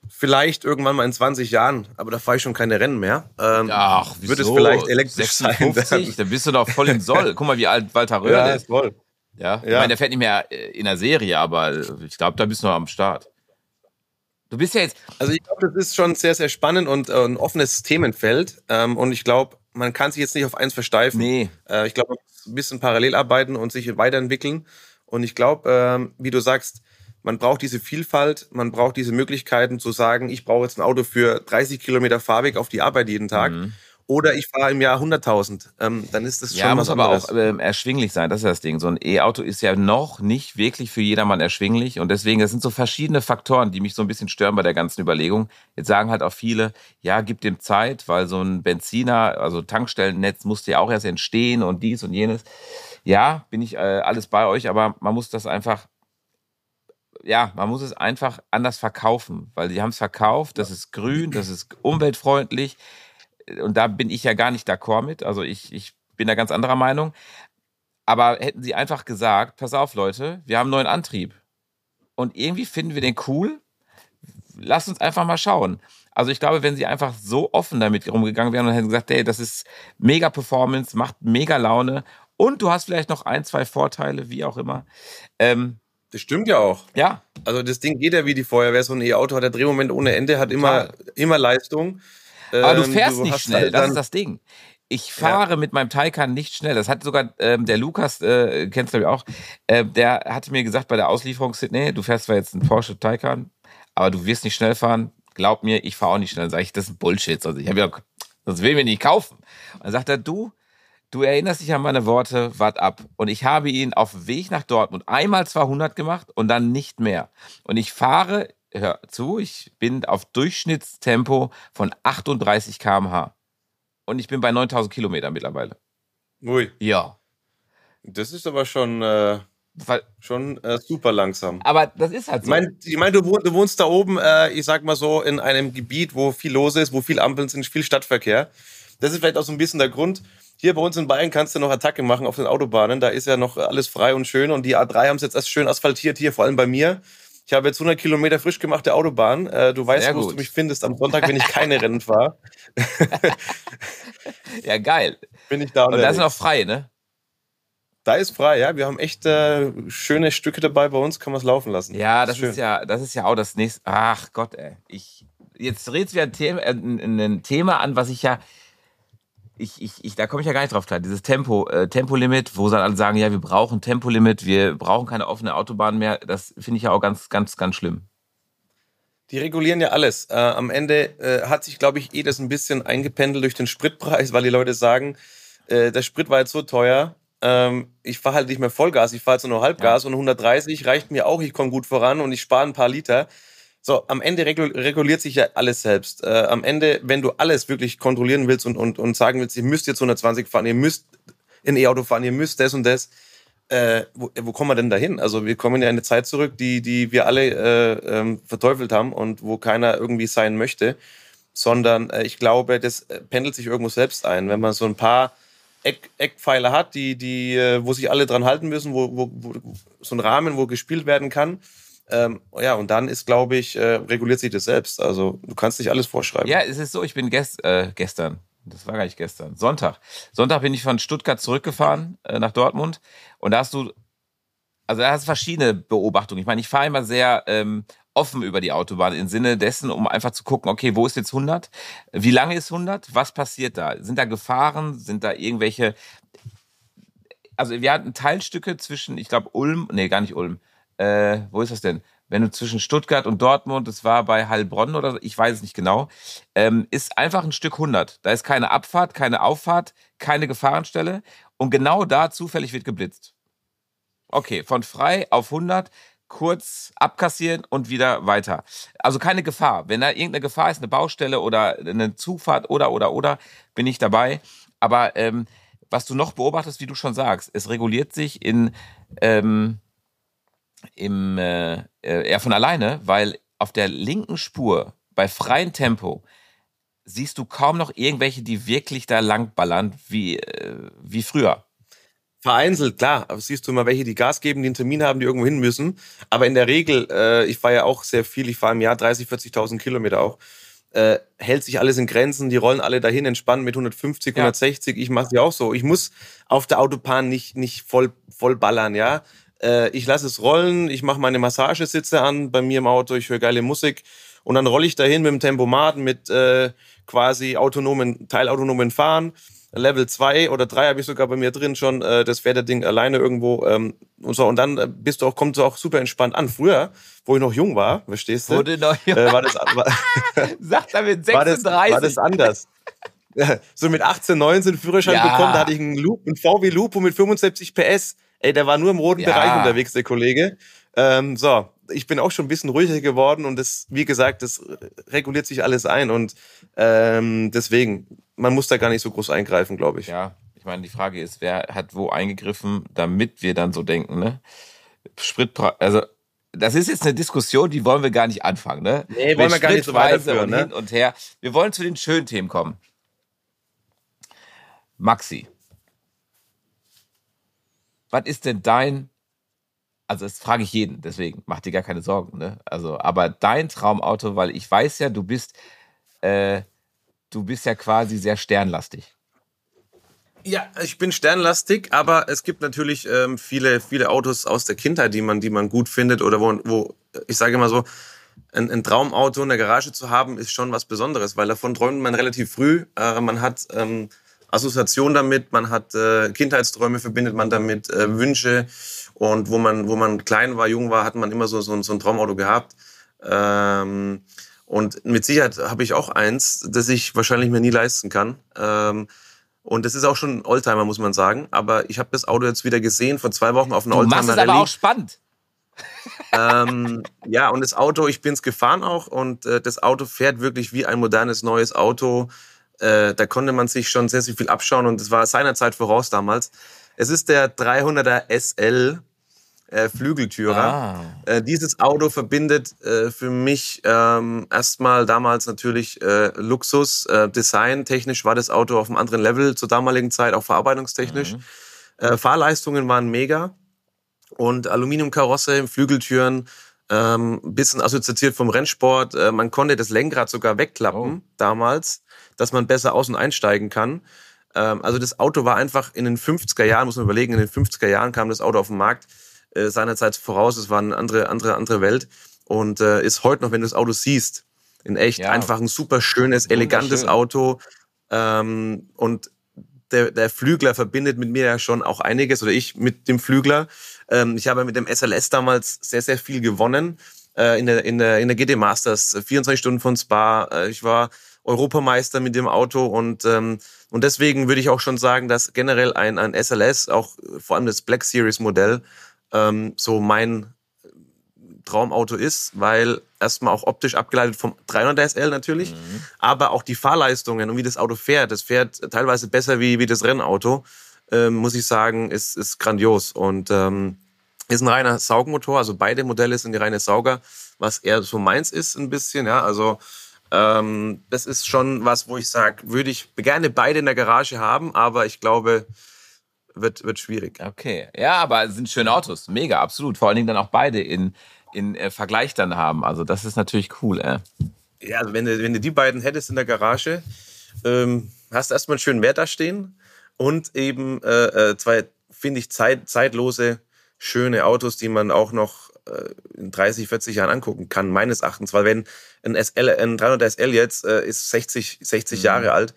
vielleicht irgendwann mal in 20 Jahren, aber da fahre ich schon keine Rennen mehr. Ähm, Ach, wieso? Wird es vielleicht elektrisch 56? sein? Dann bist du doch voll im Soll. Guck mal, wie alt Walter Röhr ja, ist. Voll. Ja, ich meine, der fährt nicht mehr äh, in der Serie, aber ich glaube, da bist du noch am Start. Du bist ja jetzt. Also ich glaube, das ist schon sehr, sehr spannend und äh, ein offenes Themenfeld. Ähm, und ich glaube, man kann sich jetzt nicht auf eins versteifen. Nee. Äh, ich glaube, man muss ein bisschen parallel arbeiten und sich weiterentwickeln. Und ich glaube, äh, wie du sagst, man braucht diese Vielfalt, man braucht diese Möglichkeiten zu sagen, ich brauche jetzt ein Auto für 30 Kilometer Fahrweg auf die Arbeit jeden Tag. Mhm. Oder ich fahre im Jahr 100.000. Ähm, dann ist das schon ja, muss aber auch ähm, erschwinglich sein. Das ist das Ding. So ein E-Auto ist ja noch nicht wirklich für jedermann erschwinglich. Und deswegen, das sind so verschiedene Faktoren, die mich so ein bisschen stören bei der ganzen Überlegung. Jetzt sagen halt auch viele, ja, gib dem Zeit, weil so ein Benziner, also Tankstellennetz musste ja auch erst entstehen und dies und jenes. Ja, bin ich äh, alles bei euch, aber man muss das einfach ja, man muss es einfach anders verkaufen, weil sie haben es verkauft, das ist grün, das ist umweltfreundlich. Und da bin ich ja gar nicht d'accord mit, also ich, ich bin da ganz anderer Meinung, aber hätten sie einfach gesagt, pass auf Leute, wir haben einen neuen Antrieb. Und irgendwie finden wir den cool, lass uns einfach mal schauen. Also ich glaube, wenn sie einfach so offen damit rumgegangen wären und hätten gesagt, hey, das ist mega Performance, macht mega Laune. Und du hast vielleicht noch ein, zwei Vorteile, wie auch immer. Ähm, das stimmt ja auch. Ja. Also das Ding geht ja wie die Feuerwehr. So ein E-Auto hat der Drehmoment ohne Ende, hat immer, immer Leistung. Aber ähm, du fährst du nicht schnell, halt das ist das Ding. Ich fahre ja. mit meinem Taycan nicht schnell. Das hat sogar ähm, der Lukas, äh, kennst du ich auch, äh, der hatte mir gesagt bei der Auslieferung, Sydney, du fährst zwar jetzt einen Porsche Taycan, aber du wirst nicht schnell fahren. Glaub mir, ich fahre auch nicht schnell. Dann sage ich, das ist Bullshit. Also ich habe ja, sonst will ich mir nicht kaufen. Und dann sagt er, du, Du erinnerst dich an meine Worte, wart ab. Und ich habe ihn auf dem Weg nach Dortmund einmal 200 gemacht und dann nicht mehr. Und ich fahre, hör zu, ich bin auf Durchschnittstempo von 38 km/h. Und ich bin bei 9000 Kilometern mittlerweile. Ui. Ja. Das ist aber schon, äh, schon äh, super langsam. Aber das ist halt so. Ich meine, ich mein, du, du, wohnst da oben, äh, ich sag mal so, in einem Gebiet, wo viel los ist, wo viel Ampeln sind, viel Stadtverkehr. Das ist vielleicht auch so ein bisschen der Grund, hier bei uns in Bayern kannst du noch Attacke machen auf den Autobahnen. Da ist ja noch alles frei und schön. Und die A3 haben es jetzt erst schön asphaltiert hier, vor allem bei mir. Ich habe jetzt 100 Kilometer frisch gemachte Autobahn. Äh, du weißt, wo du mich findest am Sonntag, wenn ich keine Rennen fahre. ja, geil. Bin ich da und da ist noch frei, ne? Da ist frei, ja. Wir haben echt äh, schöne Stücke dabei bei uns, kann man es laufen lassen. Ja, das, das ist, ja, das ist ja auch das nächste. Ach Gott, ey. Ich, jetzt redest du ein Thema, äh, ein Thema an, was ich ja ich, ich, ich, da komme ich ja gar nicht drauf klar. Dieses Tempo, äh, Tempolimit, wo dann alle sagen, ja, wir brauchen Tempolimit, wir brauchen keine offene Autobahn mehr, das finde ich ja auch ganz, ganz, ganz schlimm. Die regulieren ja alles. Äh, am Ende äh, hat sich, glaube ich, eh das ein bisschen eingependelt durch den Spritpreis, weil die Leute sagen, äh, der Sprit war jetzt so teuer, ähm, ich fahre halt nicht mehr Vollgas, ich fahre jetzt nur Halbgas ja. und 130 reicht mir auch, ich komme gut voran und ich spare ein paar Liter. So, am Ende reguliert sich ja alles selbst. Äh, am Ende, wenn du alles wirklich kontrollieren willst und, und, und sagen willst, ihr müsst jetzt 120 fahren, ihr müsst in E-Auto fahren, ihr müsst das und das, äh, wo, wo kommen wir denn dahin? Also wir kommen ja in eine Zeit zurück, die, die wir alle äh, ähm, verteufelt haben und wo keiner irgendwie sein möchte, sondern äh, ich glaube, das äh, pendelt sich irgendwo selbst ein. Wenn man so ein paar Eck, Eckpfeiler hat, die, die, äh, wo sich alle dran halten müssen, wo, wo, wo so ein Rahmen, wo gespielt werden kann, Ähm, ja, und dann ist, glaube ich, äh, reguliert sich das selbst. Also du kannst nicht alles vorschreiben. Ja, es ist so, ich bin gest, äh, gestern, das war gar nicht gestern, Sonntag. Sonntag bin ich von Stuttgart zurückgefahren äh, nach Dortmund und da hast du, also da hast du verschiedene Beobachtungen. Ich meine, ich fahre immer sehr ähm, offen über die Autobahn im Sinne dessen, um einfach zu gucken, okay, wo ist jetzt 100? Wie lange ist 100? Was passiert da? Sind da Gefahren? Sind da irgendwelche also wir hatten Teilstücke zwischen, ich glaube, Ulm, nee, gar nicht Ulm. Äh, wo ist das denn? Wenn du zwischen Stuttgart und Dortmund, das war bei Heilbronn oder ich weiß es nicht genau, ähm, ist einfach ein Stück 100. Da ist keine Abfahrt, keine Auffahrt, keine Gefahrenstelle und genau da zufällig wird geblitzt. Okay, von frei auf 100, kurz abkassieren und wieder weiter. Also keine Gefahr. Wenn da irgendeine Gefahr ist, eine Baustelle oder eine Zufahrt oder, oder, oder, bin ich dabei. Aber ähm, was du noch beobachtest, wie du schon sagst, es reguliert sich in ähm, im äh, äh, eher von alleine, weil auf der linken Spur bei freiem Tempo siehst du kaum noch irgendwelche, die wirklich da lang ballern wie, äh, wie früher. Vereinzelt, klar. Siehst du mal welche, die Gas geben, die einen Termin haben, die irgendwo hin müssen. Aber in der Regel, äh, ich fahre ja auch sehr viel, ich fahre im Jahr 30, 40.000 Kilometer auch äh, hält sich alles in Grenzen, die rollen alle dahin entspannen mit 150, ja. 160. Ich mache sie auch so. Ich muss auf der Autobahn nicht, nicht voll, voll ballern, ja. Äh, ich lasse es rollen, ich mache meine Massagesitze an bei mir im Auto, ich höre geile Musik und dann rolle ich dahin mit dem Tempomat, mit äh, quasi autonomen, teilautonomen Fahren Level 2 oder 3 habe ich sogar bei mir drin schon, äh, das fährt der Ding alleine irgendwo ähm, und so. Und dann äh, bist du auch, kommt du auch super entspannt an. Früher, wo ich noch jung war, verstehst du? Wurde noch jung. Äh, war das, war, Sagt er mit 36. War das, war das anders. so mit 18, 19 Führerschein ja. bekommen, da hatte ich einen Loop, einen VW Lupo mit 75 PS. Ey, der war nur im roten ja. Bereich unterwegs, der Kollege. Ähm, so, ich bin auch schon ein bisschen ruhiger geworden und das, wie gesagt, das reguliert sich alles ein und ähm, deswegen, man muss da gar nicht so groß eingreifen, glaube ich. Ja, ich meine, die Frage ist, wer hat wo eingegriffen, damit wir dann so denken, ne? Spritpreis, also das ist jetzt eine Diskussion, die wollen wir gar nicht anfangen, ne? Nee, wollen wir gar nicht so weiterführen, und ne? hin und her. Wir wollen zu den schönen Themen kommen. Maxi. Was ist denn dein also das frage ich jeden, deswegen mach dir gar keine Sorgen. Ne? Also, aber dein Traumauto, weil ich weiß ja, du bist, äh, du bist ja quasi sehr sternlastig. Ja, ich bin sternlastig, aber es gibt natürlich ähm, viele, viele Autos aus der Kindheit, die man, die man gut findet oder wo, wo ich sage immer so, ein, ein Traumauto in der Garage zu haben, ist schon was Besonderes, weil davon träumt man relativ früh. Äh, man hat ähm, Assoziation damit, man hat äh, Kindheitsträume, verbindet man damit, äh, Wünsche. Und wo man, wo man klein war, jung war, hat man immer so, so, so ein Traumauto gehabt. Ähm, und mit Sicherheit habe ich auch eins, das ich wahrscheinlich mir nie leisten kann. Ähm, und das ist auch schon ein Oldtimer, muss man sagen. Aber ich habe das Auto jetzt wieder gesehen vor zwei Wochen auf einer Oldtimer. Das ist aber auch spannend. ähm, ja, und das Auto, ich bin es gefahren auch und äh, das Auto fährt wirklich wie ein modernes neues Auto. Äh, da konnte man sich schon sehr, sehr viel abschauen und das war seinerzeit voraus damals. Es ist der 300er SL äh, Flügeltürer. Ah. Äh, dieses Auto verbindet äh, für mich ähm, erstmal damals natürlich äh, Luxus, äh, Design. Technisch war das Auto auf einem anderen Level zur damaligen Zeit, auch verarbeitungstechnisch. Mhm. Fahrleistungen waren mega und Aluminiumkarosse, Flügeltüren, ähm, bisschen assoziiert vom Rennsport. Man konnte das Lenkrad sogar wegklappen oh. damals, dass man besser aus- und einsteigen kann. Ähm, also das Auto war einfach in den 50er Jahren, muss man überlegen, in den 50er Jahren kam das Auto auf den Markt äh, seinerzeit voraus. Es war eine andere, andere, andere Welt und äh, ist heute noch, wenn du das Auto siehst, in echt ja. einfach ein super schönes, elegantes Auto. Ähm, und der, der Flügler verbindet mit mir ja schon auch einiges oder ich mit dem Flügler. Ähm, ich habe mit dem SLS damals sehr, sehr viel gewonnen äh, in, der, in, der, in der GT Masters. 24 Stunden von Spa. Äh, ich war Europameister mit dem Auto und ähm, und deswegen würde ich auch schon sagen, dass generell ein, ein SLS, auch vor allem das Black Series Modell, ähm, so mein Traumauto ist, weil erstmal auch optisch abgeleitet vom 300 SL natürlich, mhm. aber auch die Fahrleistungen und wie das Auto fährt, das fährt teilweise besser wie, wie das Rennauto, ähm, muss ich sagen, ist, ist grandios und ähm, ist ein reiner Saugmotor, also beide Modelle sind die reine Sauger, was eher so meins ist ein bisschen, ja, also ähm, das ist schon was, wo ich sage, würde ich gerne beide in der Garage haben, aber ich glaube, wird, wird schwierig. Okay, ja, aber es sind schöne Autos, mega, absolut. Vor allen Dingen dann auch beide in in äh, Vergleich dann haben. Also das ist natürlich cool. Äh. Ja, also wenn du, wenn du die beiden hättest in der Garage, ähm, hast du erstmal einen schönen Wert da stehen und eben äh, äh zwei, finde ich, zeit, zeitlose, schöne Autos, die man auch noch in 30, 40 Jahren angucken kann, meines Erachtens. Weil wenn ein, SL, ein 300 SL jetzt äh, ist 60, 60 mhm. Jahre alt,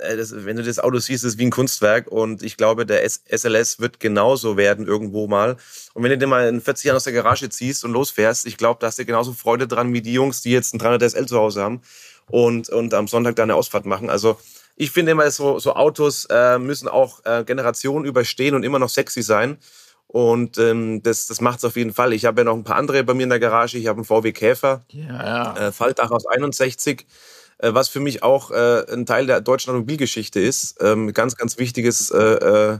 äh, das, wenn du das Auto siehst, ist es wie ein Kunstwerk und ich glaube, der SLS wird genauso werden irgendwo mal. Und wenn du den mal in 40 Jahren aus der Garage ziehst und losfährst, ich glaube, da hast du genauso Freude dran wie die Jungs, die jetzt ein 300 SL zu Hause haben und, und am Sonntag da eine Ausfahrt machen. Also ich finde immer, so, so Autos äh, müssen auch äh, Generationen überstehen und immer noch sexy sein. Und ähm, das, das macht es auf jeden Fall. Ich habe ja noch ein paar andere bei mir in der Garage. Ich habe einen VW Käfer, ja, ja. Äh, Faltdach aus 61 äh, was für mich auch äh, ein Teil der deutschen Automobilgeschichte ist. Ähm, ganz, ganz wichtiges äh, äh,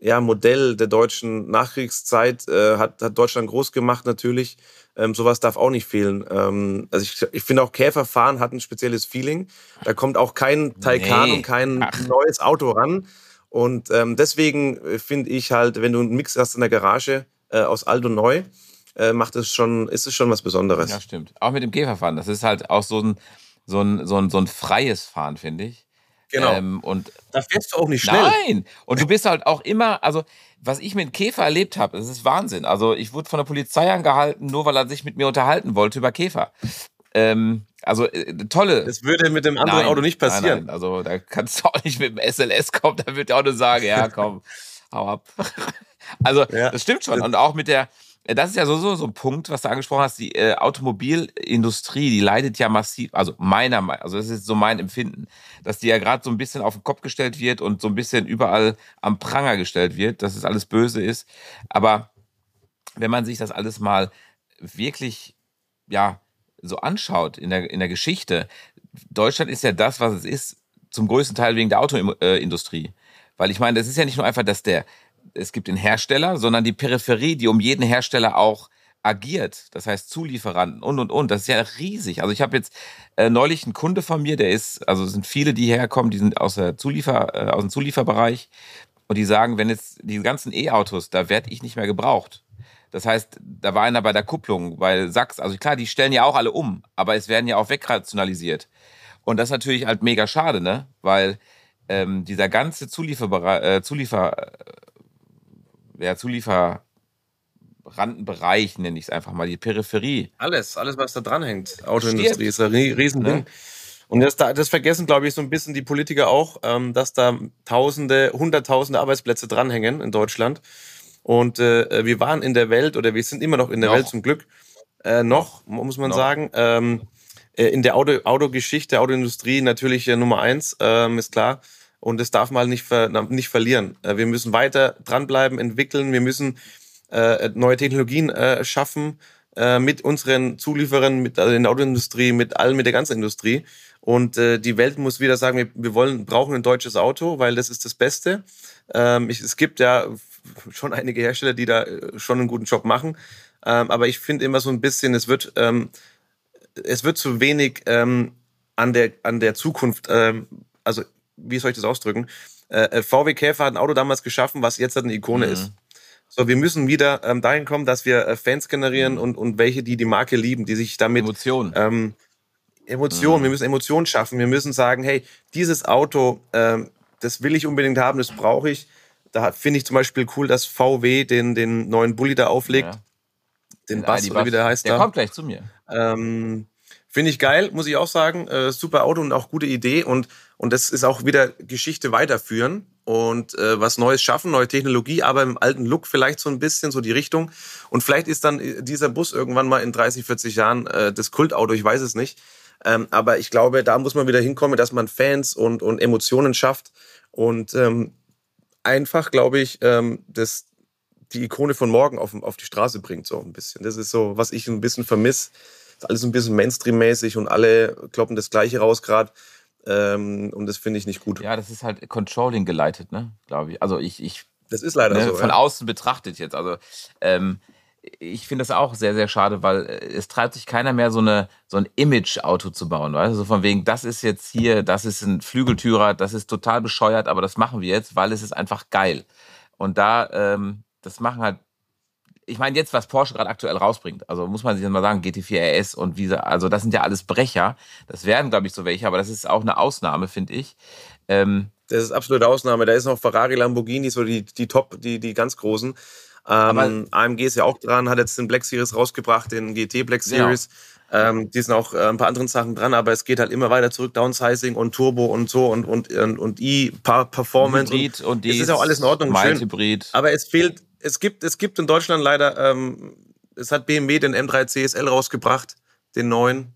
ja, Modell der deutschen Nachkriegszeit, äh, hat, hat Deutschland groß gemacht natürlich. Ähm, sowas darf auch nicht fehlen. Ähm, also ich, ich finde auch Käferfahren hat ein spezielles Feeling. Da kommt auch kein Taycan nee. und kein Ach. neues Auto ran. Und ähm, deswegen äh, finde ich halt, wenn du einen Mix hast in der Garage äh, aus alt und neu, äh, macht es schon, ist es schon was Besonderes. Ja, stimmt. Auch mit dem Käferfahren. Das ist halt auch so ein, so ein, so ein, so ein freies Fahren, finde ich. Genau. Ähm, und da fährst du auch nicht schnell. Nein. Und du bist halt auch immer, also was ich mit Käfer erlebt habe, das ist Wahnsinn. Also ich wurde von der Polizei angehalten, nur weil er sich mit mir unterhalten wollte über Käfer. Ähm, also äh, tolle. Das würde mit dem anderen nein, Auto nicht passieren. Nein, nein. Also da kannst du auch nicht mit dem SLS kommen, da wird der Auto sagen, ja komm, hau ab. also ja. das stimmt schon. Und auch mit der, äh, das ist ja sowieso so ein Punkt, was du angesprochen hast. Die äh, Automobilindustrie, die leidet ja massiv, also meiner Meinung, also das ist so mein Empfinden, dass die ja gerade so ein bisschen auf den Kopf gestellt wird und so ein bisschen überall am Pranger gestellt wird, dass es alles böse ist. Aber wenn man sich das alles mal wirklich, ja, so anschaut in der, in der Geschichte, Deutschland ist ja das, was es ist, zum größten Teil wegen der Autoindustrie. Weil ich meine, das ist ja nicht nur einfach, dass der, es gibt den Hersteller, sondern die Peripherie, die um jeden Hersteller auch agiert. Das heißt Zulieferanten und und und. Das ist ja riesig. Also ich habe jetzt äh, neulich einen Kunde von mir, der ist, also es sind viele, die herkommen, die sind aus der Zuliefer, äh, aus dem Zulieferbereich und die sagen, wenn jetzt die ganzen E-Autos, da werde ich nicht mehr gebraucht. Das heißt, da war einer bei der Kupplung, weil Sachs, also klar, die stellen ja auch alle um, aber es werden ja auch wegrationalisiert. Und das ist natürlich halt mega schade, ne? Weil ähm, dieser ganze Zulieferbereich, äh, Zuliefer, ja, Zulieferandenbereich, nenne ich es einfach mal, die Peripherie. Alles, alles, was da dranhängt. Autoindustrie ist ein Riesending. Ne? Und das, das vergessen, glaube ich, so ein bisschen die Politiker auch, ähm, dass da Tausende, Hunderttausende Arbeitsplätze dranhängen in Deutschland. Und äh, wir waren in der Welt, oder wir sind immer noch in der noch. Welt zum Glück, äh, noch, muss man noch. sagen, ähm, äh, in der Auto, Autogeschichte, Autoindustrie natürlich äh, Nummer eins, ähm, ist klar und das darf man halt nicht, ver, nicht verlieren. Äh, wir müssen weiter dranbleiben, entwickeln, wir müssen äh, neue Technologien äh, schaffen äh, mit unseren Zulieferern, mit also in der Autoindustrie, mit allen, mit der ganzen Industrie. Und äh, die Welt muss wieder sagen, wir, wir wollen, brauchen ein deutsches Auto, weil das ist das Beste. Ähm, ich, es gibt ja schon einige Hersteller, die da äh, schon einen guten Job machen. Ähm, aber ich finde immer so ein bisschen, es wird, ähm, es wird zu wenig ähm, an der an der Zukunft, ähm, also wie soll ich das ausdrücken? Äh, äh VW Käfer hat ein Auto damals geschaffen, was jetzt halt eine Ikone mhm. ist. So, wir müssen wieder ähm, dahin kommen, dass wir äh, Fans generieren mhm. und, und welche, die die Marke lieben, die sich damit... Emotionen. Ähm, Emotionen, mhm. wir müssen Emotionen schaffen. Wir müssen sagen, hey, dieses Auto, das will ich unbedingt haben, das brauche ich. Da finde ich zum Beispiel cool, dass VW den, den neuen Bulli da auflegt. Ja. Den, den Bass, oder wie der heißt der da. Der kommt gleich zu mir. Ähm, Finde ich geil, muss ich auch sagen. Äh, super Auto und auch gute Idee. Und, und das ist auch wieder Geschichte weiterführen und äh, was Neues schaffen, neue Technologie, aber im alten Look vielleicht so ein bisschen so die Richtung. Und vielleicht ist dann äh, dieser Bus irgendwann mal in 30, 40 Jahren äh, das Kultauto, ich weiß es nicht. Ähm, aber ich glaube, da muss man wieder hinkommen, dass man Fans und, und Emotionen schafft. Und ähm, einfach, glaube ich, ähm, das, die Ikone von morgen auf, auf die Straße bringt, so ein bisschen. Das ist so, was ich ein bisschen vermisse ist alles ein bisschen Mainstream-mäßig und alle kloppen das Gleiche raus gerade. Ähm, und das finde ich nicht gut. Ja, das ist halt Controlling geleitet, ne? Glaube ich. Also ich, ich. Das ist leider ne, so. Von ja. außen betrachtet jetzt. Also ähm, ich finde das auch sehr, sehr schade, weil äh, es treibt sich keiner mehr so eine so ein Image-Auto zu bauen, weißt du? So von wegen, das ist jetzt hier, das ist ein Flügeltürer, das ist total bescheuert, aber das machen wir jetzt, weil es ist einfach geil. Und da, ähm, das machen halt ich meine jetzt, was Porsche gerade aktuell rausbringt, also muss man sich mal sagen, GT4 RS und wie, also das sind ja alles Brecher. Das werden, glaube ich, so welche, aber das ist auch eine Ausnahme, finde ich. Ähm, das ist absolute Ausnahme. Da ist noch Ferrari, Lamborghini, so die, die Top, die, die ganz großen. Ähm, AMG ist ja auch dran, hat jetzt den Black Series rausgebracht, den GT Black genau. Series. Genau. Ähm, die sind auch äh, ein paar anderen Sachen dran, aber es geht halt immer weiter zurück, Downsizing und Turbo und so und und und, und E-Performance. Hybrid und, und es ist auch alles in Ordnung. Schön, Hybrid. Aber es fehlt, es gibt, es gibt in Deutschland leider, ähm, es hat BMW den M3 CSL rausgebracht, den neuen.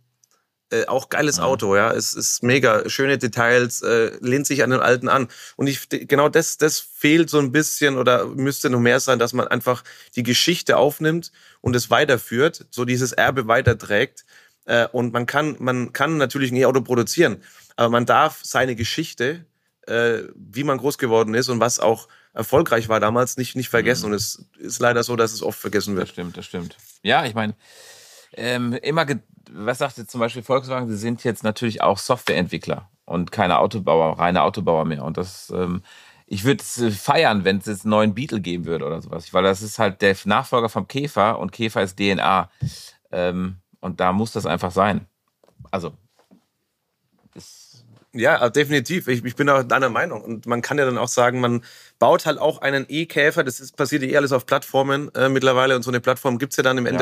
Äh, auch geiles ja. Auto, ja. Es ist mega, schöne Details, äh, lehnt sich an den alten an. Und ich genau das, das fehlt so ein bisschen oder müsste noch mehr sein, dass man einfach die Geschichte aufnimmt und es weiterführt, so dieses Erbe weiterträgt. Äh, und man kann, man kann natürlich ein E-Auto produzieren, aber man darf seine Geschichte, äh, wie man groß geworden ist und was auch erfolgreich war damals, nicht, nicht vergessen. Mhm. Und es ist leider so, dass es oft vergessen wird. Das stimmt, das stimmt. Ja, ich meine, ähm, immer was sagt jetzt zum Beispiel Volkswagen? Sie sind jetzt natürlich auch Softwareentwickler und keine Autobauer, reine Autobauer mehr. Und das, ähm, ich würde es äh, feiern, wenn es jetzt einen neuen Beetle geben würde oder sowas, weil das ist halt der Nachfolger vom Käfer und Käfer ist DNA. Ähm, und da muss das einfach sein. Also. Ja, definitiv. Ich, ich bin auch deiner Meinung. Und man kann ja dann auch sagen, man baut halt auch einen E-Käfer. Das ist, passiert ja eh alles auf Plattformen äh, mittlerweile. Und so eine Plattform gibt es ja dann im ja.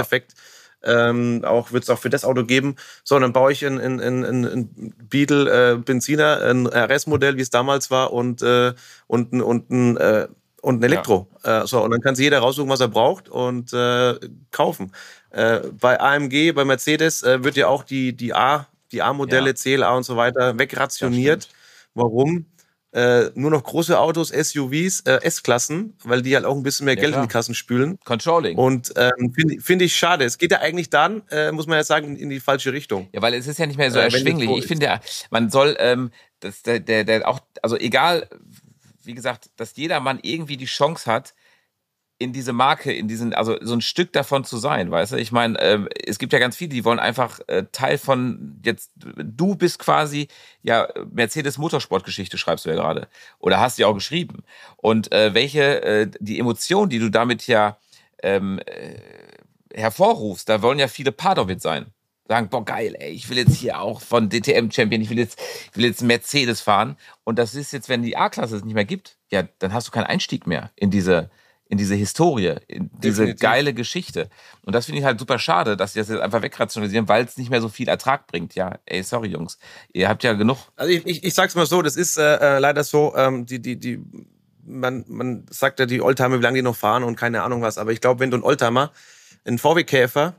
Ähm, auch wird es auch für das Auto geben. So, dann baue ich ein, ein, ein, ein Beetle äh, Benziner, ein RS-Modell, wie es damals war, und, äh, und, und, ein, äh, und ein Elektro. Ja. Äh, so, und dann kann sich jeder raussuchen, was er braucht und äh, kaufen. Äh, bei AMG, bei Mercedes äh, wird ja auch die, die A, die A-Modelle, ja. CLA und so weiter wegrationiert. Warum? Äh, nur noch große Autos, SUVs, äh, S-Klassen, weil die halt auch ein bisschen mehr ja, Geld klar. in die Kassen spülen. Controlling. Und ähm, finde find ich schade. Es geht ja eigentlich dann, äh, muss man ja sagen, in die falsche Richtung. Ja, weil es ist ja nicht mehr so äh, erschwinglich. Ich finde ja, man soll, ähm, das, der, der, der auch, also egal, wie gesagt, dass jeder Mann irgendwie die Chance hat, in diese Marke, in diesen, also so ein Stück davon zu sein, weißt du? Ich meine, äh, es gibt ja ganz viele, die wollen einfach äh, Teil von jetzt, du bist quasi, ja, Mercedes Motorsportgeschichte schreibst du ja gerade. Oder hast du ja auch geschrieben. Und äh, welche, äh, die Emotion, die du damit ja ähm, äh, hervorrufst, da wollen ja viele Part of it sein. Sagen, boah, geil, ey, ich will jetzt hier auch von DTM-Champion, ich will jetzt, ich will jetzt Mercedes fahren. Und das ist jetzt, wenn die A-Klasse es nicht mehr gibt, ja, dann hast du keinen Einstieg mehr in diese, in diese Historie, in diese Definitiv. geile Geschichte. Und das finde ich halt super schade, dass sie das jetzt einfach wegrationalisieren, weil es nicht mehr so viel Ertrag bringt. Ja, ey, sorry Jungs, ihr habt ja genug. Also ich, ich, ich sag's mal so, das ist äh, äh leider so, ähm, die, die, die, man, man sagt ja die Oldtimer, wie lange die noch fahren und keine Ahnung was, aber ich glaube, wenn du einen Oldtimer, einen VW-Käfer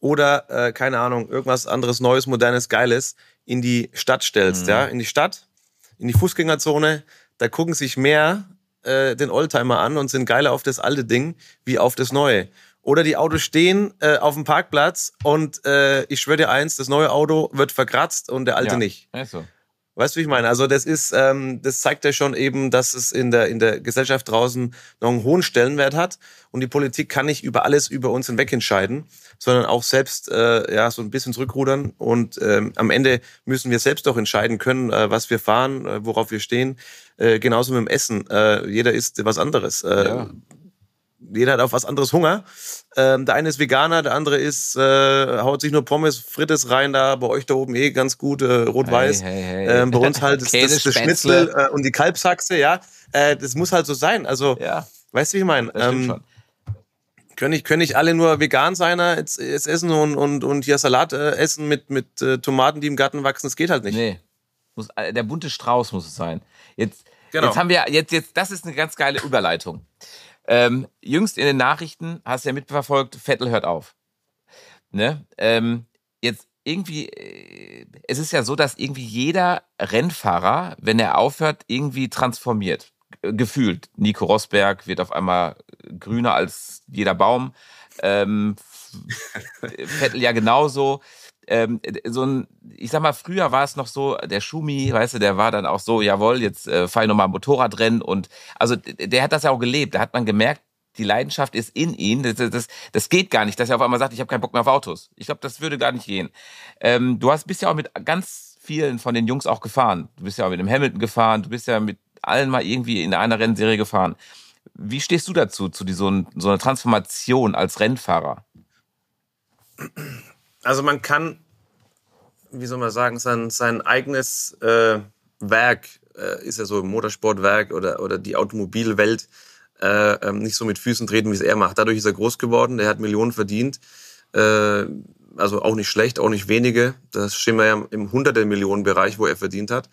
oder, äh, keine Ahnung, irgendwas anderes Neues, Modernes, Geiles in die Stadt stellst, mhm. ja, in die Stadt, in die Fußgängerzone, da gucken sich mehr äh, den Oldtimer an und sind geiler auf das alte Ding wie auf das neue. Oder die Autos stehen äh, auf dem Parkplatz und äh, ich schwöre dir eins, das neue Auto wird verkratzt und der alte ja. nicht. Also. Weißt du, wie ich meine? Also das ist, ähm, das zeigt ja schon eben, dass es in der in der Gesellschaft draußen noch einen hohen Stellenwert hat und die Politik kann nicht über alles über uns hinweg entscheiden, sondern auch selbst äh, ja so ein bisschen zurückrudern und ähm, am Ende müssen wir selbst doch entscheiden können, äh, was wir fahren, äh, worauf wir stehen. Äh, genauso mit dem Essen. Äh, jeder isst was anderes. Äh, ja. Jeder hat auf was anderes Hunger. Ähm, der eine ist Veganer, der andere ist, äh, haut sich nur Pommes, Frittes rein, da bei euch da oben eh ganz gut, äh, rot-weiß. Hey, hey, hey. ähm, bei uns halt das, das, das Schnitzel äh, und die Kalbsachse, ja. Äh, das muss halt so sein. Also, ja. weißt du, wie ich meine? Ähm, können nicht, können nicht alle nur vegan sein, jetzt, jetzt essen und, und, und hier Salat äh, essen mit, mit äh, Tomaten, die im Garten wachsen? Das geht halt nicht. Nee. Muss, äh, der bunte Strauß muss es sein. Jetzt, genau. jetzt haben wir, jetzt, jetzt, das ist eine ganz geile Überleitung. Ähm, jüngst in den Nachrichten hast du ja mitverfolgt, Vettel hört auf. Ne? Ähm, jetzt irgendwie, äh, es ist ja so, dass irgendwie jeder Rennfahrer, wenn er aufhört, irgendwie transformiert. Gefühlt. Nico Rosberg wird auf einmal grüner als jeder Baum. Ähm, Vettel ja genauso ähm, so ein, ich sag mal, früher war es noch so, der Schumi, weißt du, der war dann auch so, jawohl, jetzt äh, ich nochmal Motorradrennen und also der hat das ja auch gelebt, da hat man gemerkt, die Leidenschaft ist in ihm. Das, das, das geht gar nicht, dass er auf einmal sagt, ich habe keinen Bock mehr auf Autos. Ich glaube, das würde gar nicht gehen. Ähm, du hast bist ja auch mit ganz vielen von den Jungs auch gefahren. Du bist ja auch mit dem Hamilton gefahren, du bist ja mit allen mal irgendwie in einer Rennserie gefahren. Wie stehst du dazu, zu so, so einer Transformation als Rennfahrer? Also man kann, wie soll man sagen, sein, sein eigenes äh, Werk, äh, ist ja so ein Motorsportwerk oder, oder die Automobilwelt, äh, ähm, nicht so mit Füßen treten, wie es er macht. Dadurch ist er groß geworden, er hat Millionen verdient. Äh, also auch nicht schlecht, auch nicht wenige. Das stehen wir ja im hunderte Millionen Bereich, wo er verdient hat.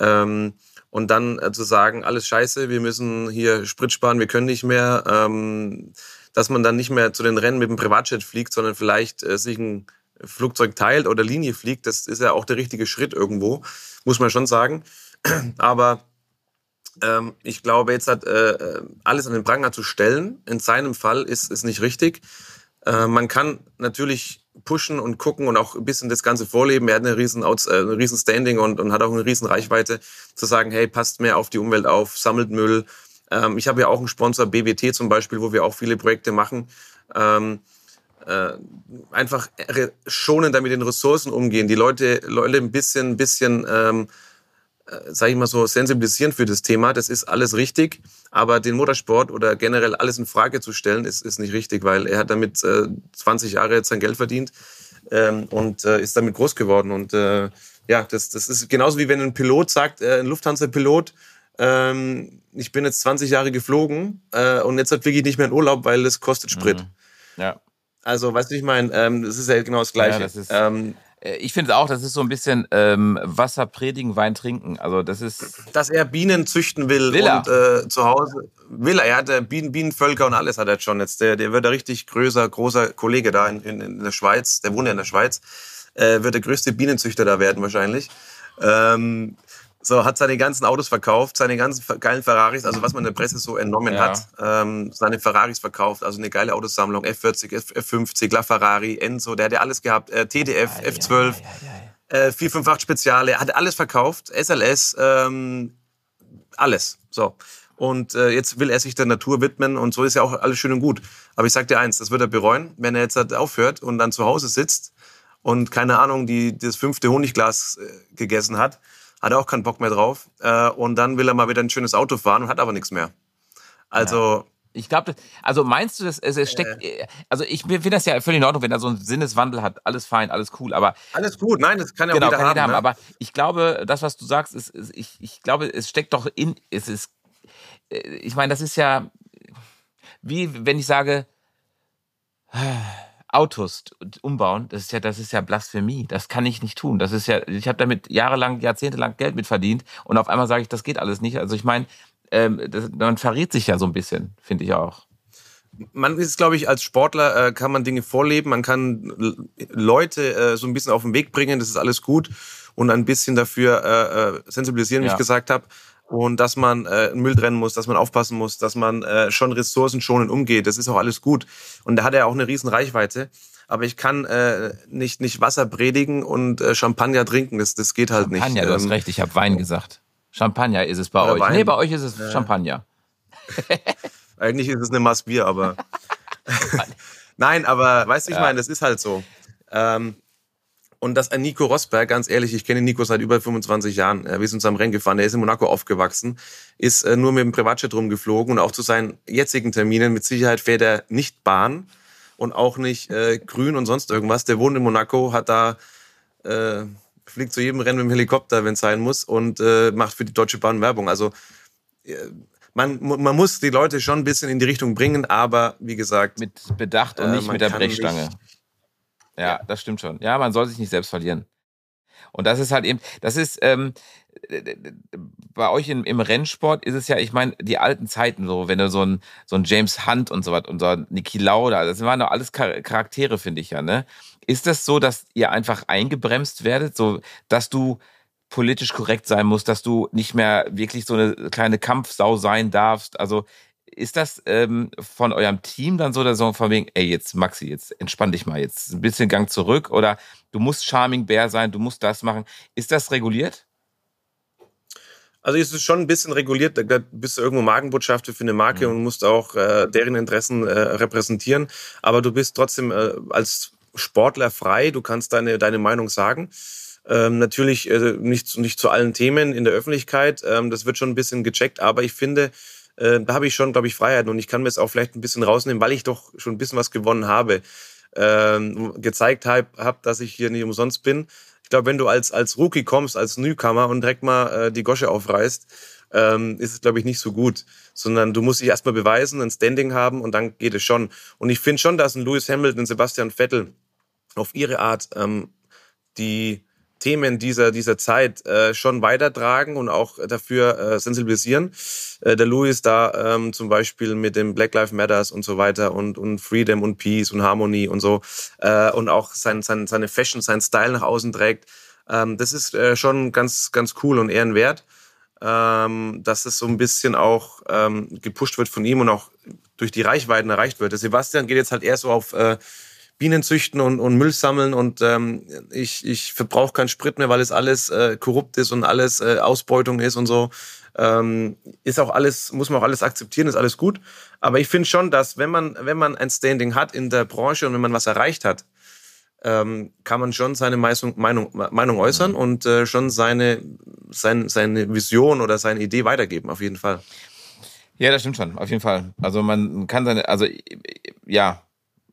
Ähm, und dann äh, zu sagen, alles scheiße, wir müssen hier Sprit sparen, wir können nicht mehr, ähm, dass man dann nicht mehr zu den Rennen mit dem Privatjet fliegt, sondern vielleicht äh, sich ein Flugzeug teilt oder Linie fliegt, das ist ja auch der richtige Schritt irgendwo, muss man schon sagen. Aber ähm, ich glaube, jetzt hat äh, äh, alles an den Pranger zu stellen, in seinem Fall ist es nicht richtig. Äh, man kann natürlich pushen und gucken und auch ein bisschen das Ganze vorleben. Er hat eine riesen, äh, eine riesen Standing und, und hat auch eine riesen Reichweite, zu sagen, hey, passt mehr auf die Umwelt auf, sammelt Müll. Ähm, ich habe ja auch einen Sponsor, BWT zum Beispiel, wo wir auch viele Projekte machen. Ähm, äh, einfach schonender mit den Ressourcen umgehen, die Leute, Leute ein bisschen, bisschen ähm, äh, ich mal so, sensibilisieren für das Thema. Das ist alles richtig, aber den Motorsport oder generell alles in Frage zu stellen, ist, ist nicht richtig, weil er hat damit äh, 20 Jahre jetzt sein Geld verdient ähm, und äh, ist damit groß geworden. Und äh, ja, das, das ist genauso wie wenn ein Pilot sagt, äh, ein Lufthansa-Pilot, ähm, ich bin jetzt 20 Jahre geflogen äh, und jetzt fliege ich nicht mehr in Urlaub, weil es kostet Sprit. Mhm. Ja. Also, weißt du, ich meine, ähm, das ist ja genau das Gleiche. Ja, das ist, ähm, äh, ich finde auch, das ist so ein bisschen ähm, Wasser predigen, Wein trinken. Also das ist. Dass er Bienen züchten will, will und äh, zu Hause will er. Er hat äh, Bienen, Bienenvölker und alles hat er schon jetzt. Der, der wird ein richtig größer, großer Kollege da in, in, in der Schweiz. Der wohnt ja in der Schweiz. Äh, wird der größte Bienenzüchter da werden wahrscheinlich. Ähm, so, hat seine ganzen Autos verkauft, seine ganzen geilen Ferraris, also was man in der Presse so entnommen ja. hat, ähm, seine Ferraris verkauft, also eine geile Autosammlung, F40, F F50, LaFerrari, Enzo, der hat ja alles gehabt, äh, TDF, ja, F12, ja, äh, 458 Speziale, hat alles verkauft, SLS, ähm, alles, so. Und äh, jetzt will er sich der Natur widmen und so ist ja auch alles schön und gut. Aber ich sag dir eins, das wird er bereuen, wenn er jetzt halt aufhört und dann zu Hause sitzt und keine Ahnung, die das fünfte Honigglas äh, gegessen hat hat er auch keinen Bock mehr drauf. Äh, und dann will er mal wieder ein schönes Auto fahren und hat aber nichts mehr. Also. Ja. Ich glaube, also meinst du, dass es, es steckt, äh, also ich finde das ja völlig in Ordnung, wenn er so einen Sinneswandel hat, alles fein, alles cool, aber. Alles gut, nein, das kann ja genau, auch jeder, haben, haben. Ne? Aber ich glaube, das, was du sagst, ist, ist ich, ich glaube, es steckt doch in, es ist, äh, ich meine, das ist ja, wie wenn ich sage, Autos umbauen, das ist ja, das ist ja Blasphemie. Das kann ich nicht tun. Das ist ja, ich habe damit jahrelang, jahrzehntelang Geld mit verdient und auf einmal sage ich, das geht alles nicht. Also ich meine, ähm, man verrät sich ja so ein bisschen, finde ich auch. Man ist, glaube ich, als Sportler äh, kann man Dinge vorleben, man kann Leute äh, so ein bisschen auf den Weg bringen, das ist alles gut und ein bisschen dafür äh, äh sensibilisieren, wie ja. ich gesagt habe und dass man äh, Müll trennen muss, dass man aufpassen muss, dass man äh, schon ressourcenschonend umgeht. Das ist auch alles gut. Und da hat er auch eine riesen Reichweite. Aber ich kann äh, nicht, nicht Wasser predigen und äh, Champagner trinken. Das, das geht halt Champagner, nicht. Champagner, du hast ähm, recht, ich habe Wein gesagt. Champagner ist es bei euch. Wein. Nee, bei euch ist es Champagner. Eigentlich ist es eine Maß Bier, aber. Nein, aber weißt du, ich ja. meine, das ist halt so. Ähm, und dass ein Nico Rosberg, ganz ehrlich, ich kenne Nico seit über 25 Jahren, wir sind zusammen Rennen gefahren, er ist in Monaco aufgewachsen, ist äh, nur mit dem Privatjet rumgeflogen und auch zu seinen jetzigen Terminen mit Sicherheit fährt er nicht Bahn und auch nicht äh, grün und sonst irgendwas. Der wohnt in Monaco, hat da äh, fliegt zu jedem Rennen mit dem Helikopter, wenn es sein muss, und äh, macht für die Deutsche Bahn Werbung. Also äh, man, man muss die Leute schon ein bisschen in die Richtung bringen, aber wie gesagt. Mit Bedacht und nicht äh, mit der Brechstange. Nicht, ja, das stimmt schon. Ja, man soll sich nicht selbst verlieren. Und das ist halt eben, das ist ähm, bei euch in, im Rennsport ist es ja, ich meine, die alten Zeiten so, wenn du so ein so ein James Hunt und so was und so ein Niki Lauda, das waren doch alles Charaktere, finde ich ja, ne? Ist das so, dass ihr einfach eingebremst werdet, so dass du politisch korrekt sein musst, dass du nicht mehr wirklich so eine kleine Kampfsau sein darfst? Also ist das ähm, von eurem Team dann so, dass so von wegen, ey, jetzt Maxi, jetzt entspann dich mal, jetzt ein bisschen Gang zurück oder du musst Charming Bear sein, du musst das machen. Ist das reguliert? Also es ist schon ein bisschen reguliert, da bist du irgendwo Markenbotschafter für eine Marke mhm. und musst auch äh, deren Interessen äh, repräsentieren, aber du bist trotzdem äh, als Sportler frei, du kannst deine, deine Meinung sagen. Ähm, natürlich äh, nicht, nicht zu allen Themen in der Öffentlichkeit, ähm, das wird schon ein bisschen gecheckt, aber ich finde, äh, da habe ich schon, glaube ich, Freiheiten und ich kann mir es auch vielleicht ein bisschen rausnehmen, weil ich doch schon ein bisschen was gewonnen habe, ähm, gezeigt habe, hab, dass ich hier nicht umsonst bin. Ich glaube, wenn du als, als Rookie kommst, als Newcomer und direkt mal äh, die Gosche aufreißt, ähm, ist es, glaube ich, nicht so gut. Sondern du musst dich erstmal beweisen, ein Standing haben und dann geht es schon. Und ich finde schon, dass ein Lewis Hamilton, Sebastian Vettel auf ihre Art ähm, die Themen dieser, dieser Zeit äh, schon weitertragen und auch dafür äh, sensibilisieren. Äh, der Louis da ähm, zum Beispiel mit dem Black Lives Matters und so weiter und, und Freedom und Peace und Harmony und so äh, und auch sein, sein, seine Fashion, sein Style nach außen trägt. Ähm, das ist äh, schon ganz, ganz cool und ehrenwert, ähm, dass es so ein bisschen auch ähm, gepusht wird von ihm und auch durch die Reichweiten erreicht wird. Der Sebastian geht jetzt halt eher so auf äh, Bienen züchten und, und Müll sammeln und ähm, ich, ich verbrauche keinen Sprit mehr, weil es alles äh, korrupt ist und alles äh, Ausbeutung ist und so. Ähm, ist auch alles, muss man auch alles akzeptieren, ist alles gut. Aber ich finde schon, dass wenn man, wenn man ein Standing hat in der Branche und wenn man was erreicht hat, ähm, kann man schon seine Meinung, Meinung, Meinung äußern und äh, schon seine, sein, seine Vision oder seine Idee weitergeben, auf jeden Fall. Ja, das stimmt schon, auf jeden Fall. Also man kann seine, also ja,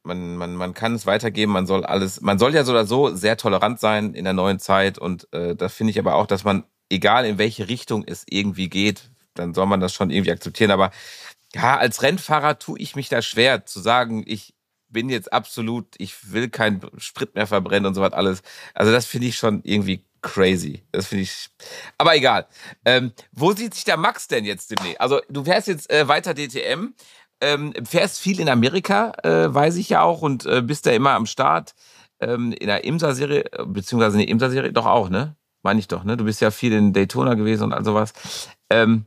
man, man, man kann es weitergeben, man soll alles, man soll ja so oder so sehr tolerant sein in der neuen Zeit und äh, das finde ich aber auch, dass man, egal in welche Richtung es irgendwie geht, dann soll man das schon irgendwie akzeptieren. Aber ja, als Rennfahrer tue ich mich da schwer zu sagen, ich bin jetzt absolut, ich will keinen Sprit mehr verbrennen und so was alles. Also das finde ich schon irgendwie crazy. Das finde ich. Aber egal. Ähm, wo sieht sich der Max denn jetzt demnächst? Also du fährst jetzt äh, weiter DTM ähm, fährst viel in Amerika, äh, weiß ich ja auch, und äh, bist da immer am Start. Ähm, in der Imsa-Serie, beziehungsweise in der Imsa-Serie doch auch, ne? Meine ich doch, ne? Du bist ja viel in Daytona gewesen und all sowas. Ähm,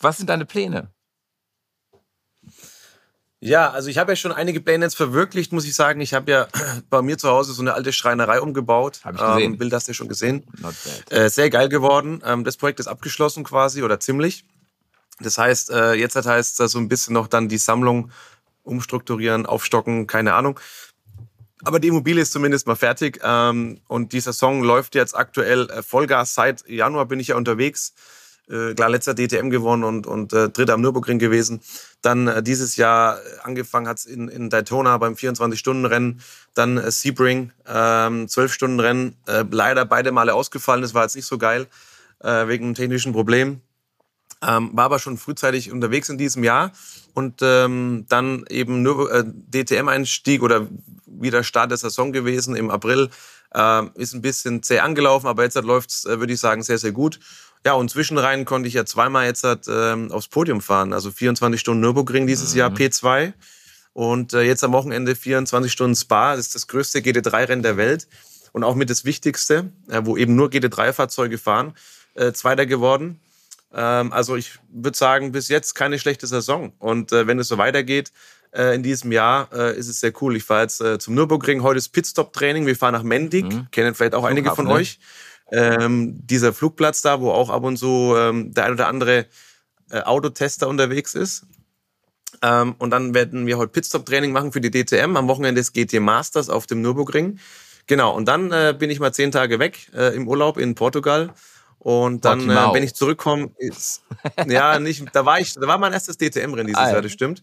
was sind deine Pläne? Ja, also ich habe ja schon einige Pläne jetzt verwirklicht, muss ich sagen. Ich habe ja bei mir zu Hause so eine alte Schreinerei umgebaut. Habe ich gesehen. Ähm, Bild hast du schon gesehen. Äh, sehr geil geworden. Ähm, das Projekt ist abgeschlossen quasi oder ziemlich. Das heißt, äh, jetzt heißt es so ein bisschen noch dann die Sammlung umstrukturieren, aufstocken, keine Ahnung. Aber die Immobilie ist zumindest mal fertig. Ähm, und dieser Song läuft jetzt aktuell äh, Vollgas. Seit Januar bin ich ja unterwegs. Äh, klar, letzter DTM gewonnen und, und äh, dritter am Nürburgring gewesen. Dann äh, dieses Jahr angefangen hat's in, in Daytona beim 24-Stunden-Rennen. Dann äh, Sebring, ähm, 12-Stunden-Rennen. Äh, leider beide Male ausgefallen. Das war jetzt nicht so geil, äh, wegen einem technischen Problem. Ähm, war aber schon frühzeitig unterwegs in diesem Jahr und ähm, dann eben nur äh, DTM-Einstieg oder wieder Start der Saison gewesen im April. Äh, ist ein bisschen zäh angelaufen, aber jetzt läuft's, äh, würde ich sagen, sehr, sehr gut. Ja, und zwischenrein konnte ich ja zweimal jetzt äh, aufs Podium fahren. Also 24 Stunden Nürburgring dieses mhm. Jahr P2 und äh, jetzt am Wochenende 24 Stunden Spa. Das ist das größte GT3-Rennen der Welt und auch mit das Wichtigste, äh, wo eben nur GT3-Fahrzeuge fahren. Äh, Zweiter geworden. Ähm, also ich würde sagen, bis jetzt keine schlechte Saison. Und äh, wenn es so weitergeht äh, in diesem Jahr, äh, ist es sehr cool. Ich fahre jetzt äh, zum Nürburgring. Heute ist Pitstop-Training. Wir fahren nach Mendig. Mhm. Kennen vielleicht auch einige von ne? euch. Ähm, dieser Flugplatz da, wo auch ab und zu ähm, der ein oder andere äh, Autotester unterwegs ist. Ähm, und dann werden wir heute Pitstop-Training machen für die DTM. Am Wochenende ist GT Masters auf dem Nürburgring. Genau, und dann äh, bin ich mal zehn Tage weg äh, im Urlaub in Portugal und dann, äh, wenn ich zurückkomme, ist ja nicht, da war ich, da war mein erstes DTM-Rennen dieses Alter. Jahr, das stimmt.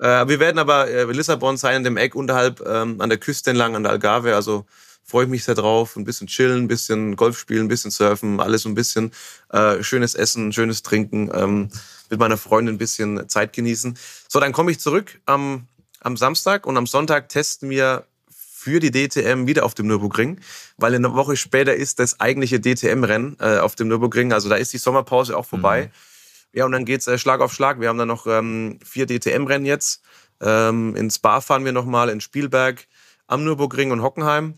Äh, wir werden aber äh, Lissabon sein, in dem Eck unterhalb ähm, an der Küste entlang, an der Algarve. Also freue ich mich sehr drauf. Ein bisschen chillen, ein bisschen Golf spielen, ein bisschen surfen, alles so ein bisschen äh, schönes Essen, schönes Trinken, ähm, mit meiner Freundin ein bisschen Zeit genießen. So, dann komme ich zurück am, am Samstag und am Sonntag testen wir für die DTM wieder auf dem Nürburgring, weil eine Woche später ist das eigentliche DTM-Rennen äh, auf dem Nürburgring. Also da ist die Sommerpause auch vorbei. Mhm. Ja, und dann geht's äh, Schlag auf Schlag. Wir haben dann noch ähm, vier DTM-Rennen jetzt. Ähm, in Spa fahren wir nochmal, in Spielberg, am Nürburgring und Hockenheim.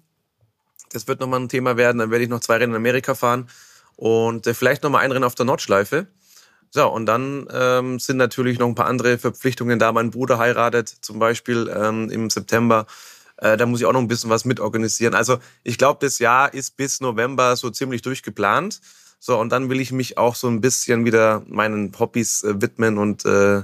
Das wird nochmal ein Thema werden. Dann werde ich noch zwei Rennen in Amerika fahren und äh, vielleicht nochmal ein Rennen auf der Nordschleife. So, und dann ähm, sind natürlich noch ein paar andere Verpflichtungen da. Mein Bruder heiratet zum Beispiel ähm, im September. Äh, da muss ich auch noch ein bisschen was mitorganisieren. Also ich glaube, das Jahr ist bis November so ziemlich durchgeplant. So, und dann will ich mich auch so ein bisschen wieder meinen Hobbys äh, widmen und äh,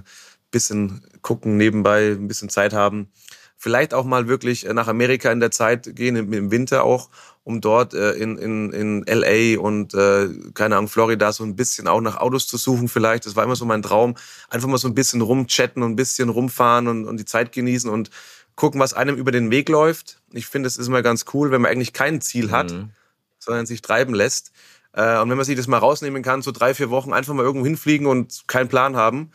bisschen gucken nebenbei, ein bisschen Zeit haben. vielleicht auch mal wirklich nach Amerika in der Zeit gehen, im Winter auch, um dort äh, in, in, in LA und äh, keine Ahnung, Florida so ein bisschen auch nach Autos zu suchen vielleicht. Das war immer so mein Traum. Einfach mal so ein bisschen rumchatten und ein bisschen rumfahren und, und die Zeit genießen und gucken, was einem über den Weg läuft. Ich finde, es ist immer ganz cool, wenn man eigentlich kein Ziel hat, mhm. sondern sich treiben lässt. Äh, und wenn man sich das mal rausnehmen kann, so drei, vier Wochen einfach mal irgendwo hinfliegen und keinen Plan haben,